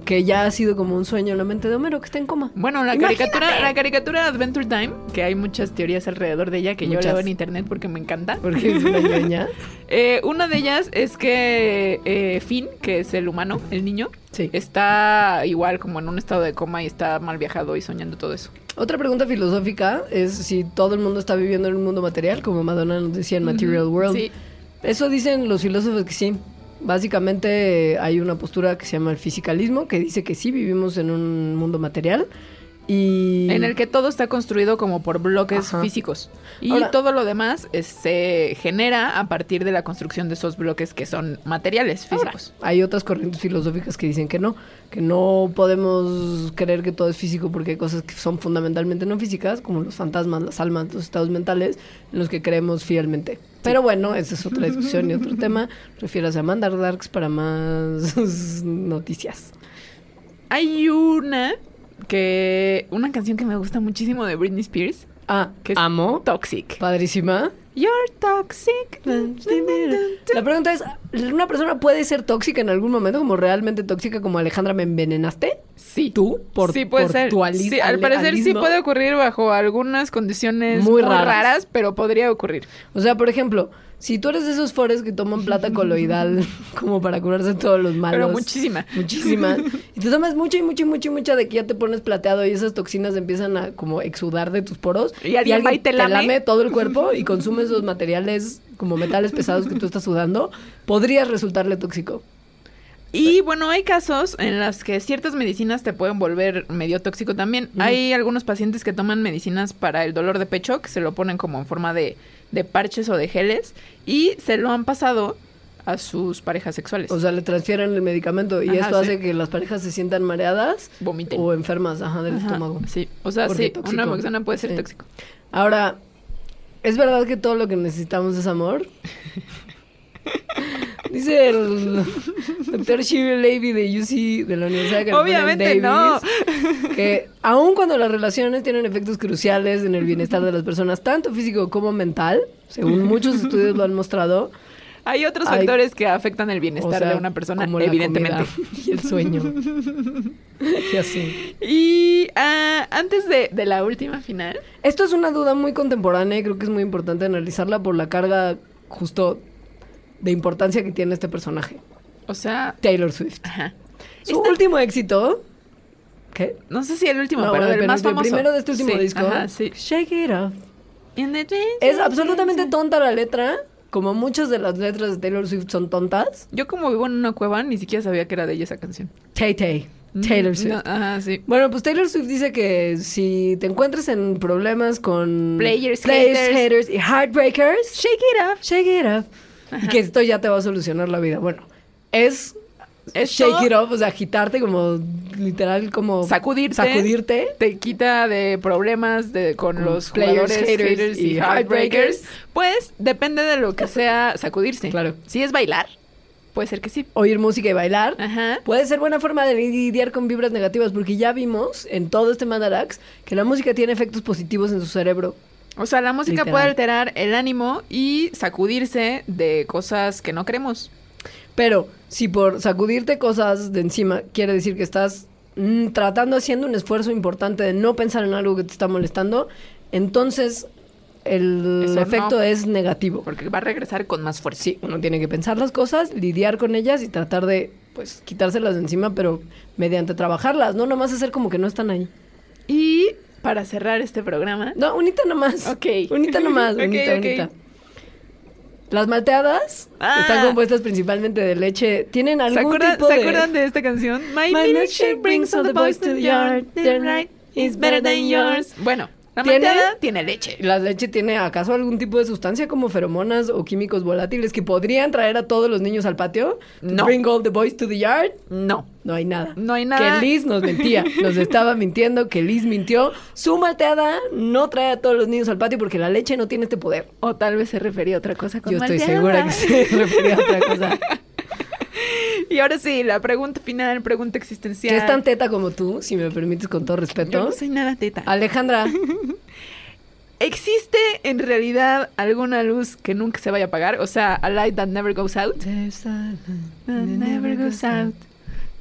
que ya ha sido como un sueño en la mente de Homero que está en coma. Bueno, la Imagínate. caricatura, la caricatura Adventure Time, que hay muchas teorías alrededor de ella que yo Muchas. leo en internet porque me encanta. Porque es una. Eh, una de ellas es que eh, Finn, que es el humano, el niño, Sí. está igual como en un estado de coma y está mal viajado y soñando todo eso. Otra pregunta filosófica es si todo el mundo está viviendo en un mundo material, como Madonna nos decía en Material World. Sí. Eso dicen los filósofos que sí. Básicamente eh, hay una postura que se llama el fisicalismo, que dice que sí vivimos en un mundo material Y... En el que todo está construido como por bloques Ajá. físicos. Y Ahora- todo lo demás es- se genera a partir de la construcción de esos bloques que son materiales Ahora, físicos. hay otras corrientes filosóficas que dicen que no, que no podemos creer que todo es físico porque hay cosas que son fundamentalmente no físicas, como los fantasmas, las almas, los estados mentales, en los que creemos fielmente. Pero bueno, esa es otra discusión y otro tema. Refiérase a Mandar Darks para más noticias. Hay una que. Una canción que me gusta muchísimo de Britney Spears. Ah, Que es amo. Toxic. Padrísima. You're toxic. La pregunta es, ¿una persona puede ser tóxica en algún momento, como realmente tóxica, como Alejandra me envenenaste? Sí. ¿Tú? Por, sí, puede por ser. tu Sí, al parecer sí puede ocurrir bajo algunas condiciones Muy muy, raras. raras. pero podría ocurrir. O sea, por ejemplo, si tú eres de esos fores que toman plata coloidal como para curarse todos los malos. Pero muchísima. Muchísima. Y te tomas mucha y mucha y mucha y mucha de que ya te pones plateado y esas toxinas empiezan a como exudar de tus poros. Y alguien va y te lame. todo el cuerpo y consume esos materiales como metales pesados que tú estás sudando. Podrías resultarle tóxico. Y bueno, hay casos en los que ciertas medicinas te pueden volver medio tóxico también. Hay algunos pacientes que toman medicinas para el dolor de pecho, que se lo ponen como en forma de, de parches o de geles, y se lo han pasado a sus parejas sexuales. O sea, le transfieren el medicamento y Ajá, esto sí. hace que las parejas se sientan mareadas Vomiten. o enfermas ajá, del Ajá, estómago. Sí, o sea, Porque sí, tóxico. una persona puede ser Sí. tóxico. Ahora, ¿es verdad que todo lo que necesitamos es amor? Dice el doctor Shirley Levy de UC de la Universidad de Obviamente Davis, que aun cuando las relaciones tienen efectos cruciales en el bienestar de las personas, tanto físico como mental, según muchos estudios lo han mostrado, Hay otros Hay- factores que afectan el o bienestar sea, de una persona, como evidentemente. y el sueño. y así. Y ah, antes de, de la última final, Esto es una duda muy contemporánea y creo que es muy importante analizarla por la carga justo de importancia que tiene este personaje. o sea, Taylor Swift. ajá. Su Esta- último éxito. ¿Qué? no sé si el último, No, pero el más el famoso. primero de este último Sí, disco. Ajá, sí. Shake it off. In the dreams, Es absolutamente tonta la letra. Como muchas de las letras de Taylor Swift son tontas. Yo como vivo en una cueva, ni siquiera sabía que era de ella esa canción. Tay Tay. Taylor Mm, Swift. no, ajá, sí. Bueno, pues Taylor Swift dice que si te encuentras en problemas con Players, haters. haters y heartbreakers, Shake it up. shake it off. Y que esto ya te va a solucionar la vida. Bueno, es Esto- shake it off, o sea, agitarte como literal como Sacudirte. sacudirte. Te quita de problemas de, con Con los players, jugadores, haters haters, y y heartbreakers. Pues depende de lo que sea sacudirse. Claro. Si es bailar, puede ser que sí. Oír música y bailar. Ajá. Puede ser buena forma de lidiar con vibras negativas porque ya vimos en todo este Mandarax que la música tiene efectos positivos en su cerebro. O sea, la música Literal. puede alterar el ánimo y sacudirse de cosas que no queremos. Pero si por sacudirte cosas de encima quiere decir que estás mm, tratando, haciendo un esfuerzo importante de no pensar en algo que te está molestando, entonces el Eso no. efecto es negativo. Porque va a regresar con más fuerza. Sí, uno tiene que pensar las cosas, lidiar con ellas y tratar de, pues, quitárselas de encima, pero mediante trabajarlas, no nomás hacer como que no están ahí. Y para cerrar este programa, No, unita nomás. Ok. Unita nomás, unita, unita. Las malteadas Ah. están compuestas principalmente de leche. Tienen ¿se algún acuerdan, tipo ¿se de... acuerdan de esta canción? My, My milkshake brings all the boys to the yard. The right is better than yours. Bueno, la ¿Tiene? tiene leche. ¿La leche tiene acaso algún tipo de sustancia como feromonas o químicos volátiles que podrían traer a todos los niños al patio? No. Bring all the boys to the yard. No. No hay nada. No hay nada. Que Liz nos mentía. Nos estaba mintiendo que Liz mintió. Su malteada no trae a todos los niños al patio porque la leche no tiene este poder. O tal vez se refería a otra cosa con Yo estoy segura que se refería a otra cosa. Y ahora sí, la pregunta final, pregunta existencial. Que es tan teta como tú, si me permites con todo Yo respeto. no soy nada teta. Alejandra, ¿Existe en realidad alguna luz que nunca se vaya a apagar? O sea, a light that never goes out. That never goes out.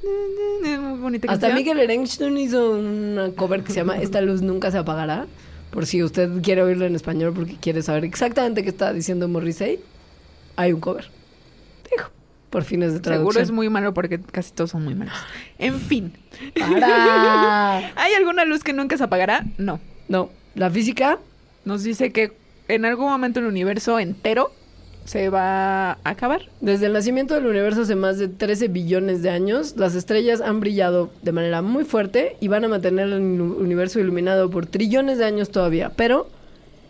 Muy bonita hasta canción. Miguel Erenstein hizo una cover que se llama Esta luz nunca se apagará. Por si usted quiere oírlo en español porque quiere saber exactamente qué está diciendo Morrissey, hay un cover. Dijo, por fines de traducción. Seguro es muy malo porque casi todos son muy malos. En fin. ¡Para! ¿Hay alguna luz que nunca se apagará? No. No, la física Nos dice que en algún momento el universo entero se va a acabar. Desde el nacimiento del universo hace más de 13 billones de años, las estrellas han brillado de manera muy fuerte y van a mantener el universo iluminado por trillones de años todavía. Pero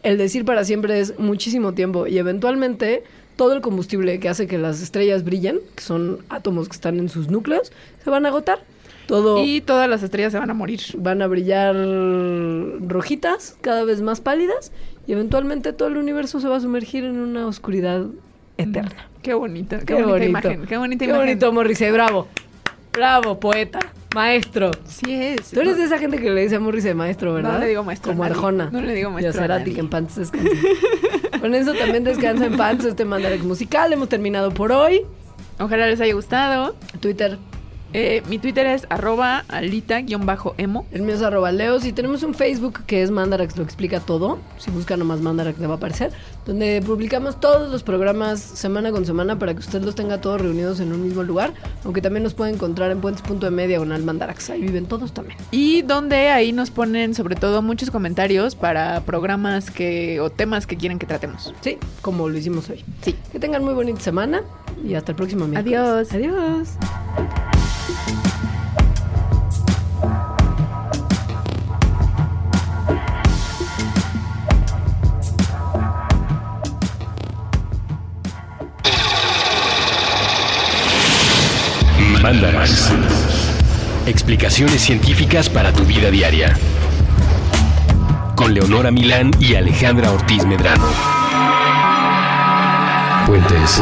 el decir para siempre es muchísimo tiempo y eventualmente todo el combustible que hace que las estrellas brillen, que son átomos que están en sus núcleos, se van a agotar. Todo Y todas las estrellas se van a morir. van a brillar rojitas, cada vez más pálidas, y eventualmente todo el universo se va a sumergir en una oscuridad eterna. Qué bonita, qué, Qué, bonita bonito. imagen. Qué bonita Qué imagen. bonito, Morrissey, bravo. Bravo, poeta, maestro. Sí es. Tú eres de esa gente que le dice a Morrissey maestro, ¿verdad? No le digo maestro a Como. Arjona. No le digo Y a maestro a Cerati, nadie. que en pants descansa. Con eso también descansa en pants este Mandarax musical. Hemos terminado por hoy. Ojalá les haya gustado. Twitter, Eh, mi Twitter es arroba alita-emo. el mío es arroba leos. Y tenemos un Facebook que es Mandarax lo explica todo. Si buscan nomás Mandarax le va a aparecer. Donde publicamos todos los programas semana con semana para que usted los tenga todos reunidos en un mismo lugar. Aunque también nos puede encontrar en puentes.me diagonal Mandarax. Ahí viven todos también. Y donde ahí nos ponen sobre todo muchos comentarios para programas que o temas que quieren que tratemos. Sí, como lo hicimos hoy. Sí. Que tengan muy bonita semana y hasta el próximo miércoles. Adiós. Adiós. Mandarax. Explicaciones científicas para tu vida diaria. Con Leonora Milán y Alejandra Ortiz Medrano. Puentes.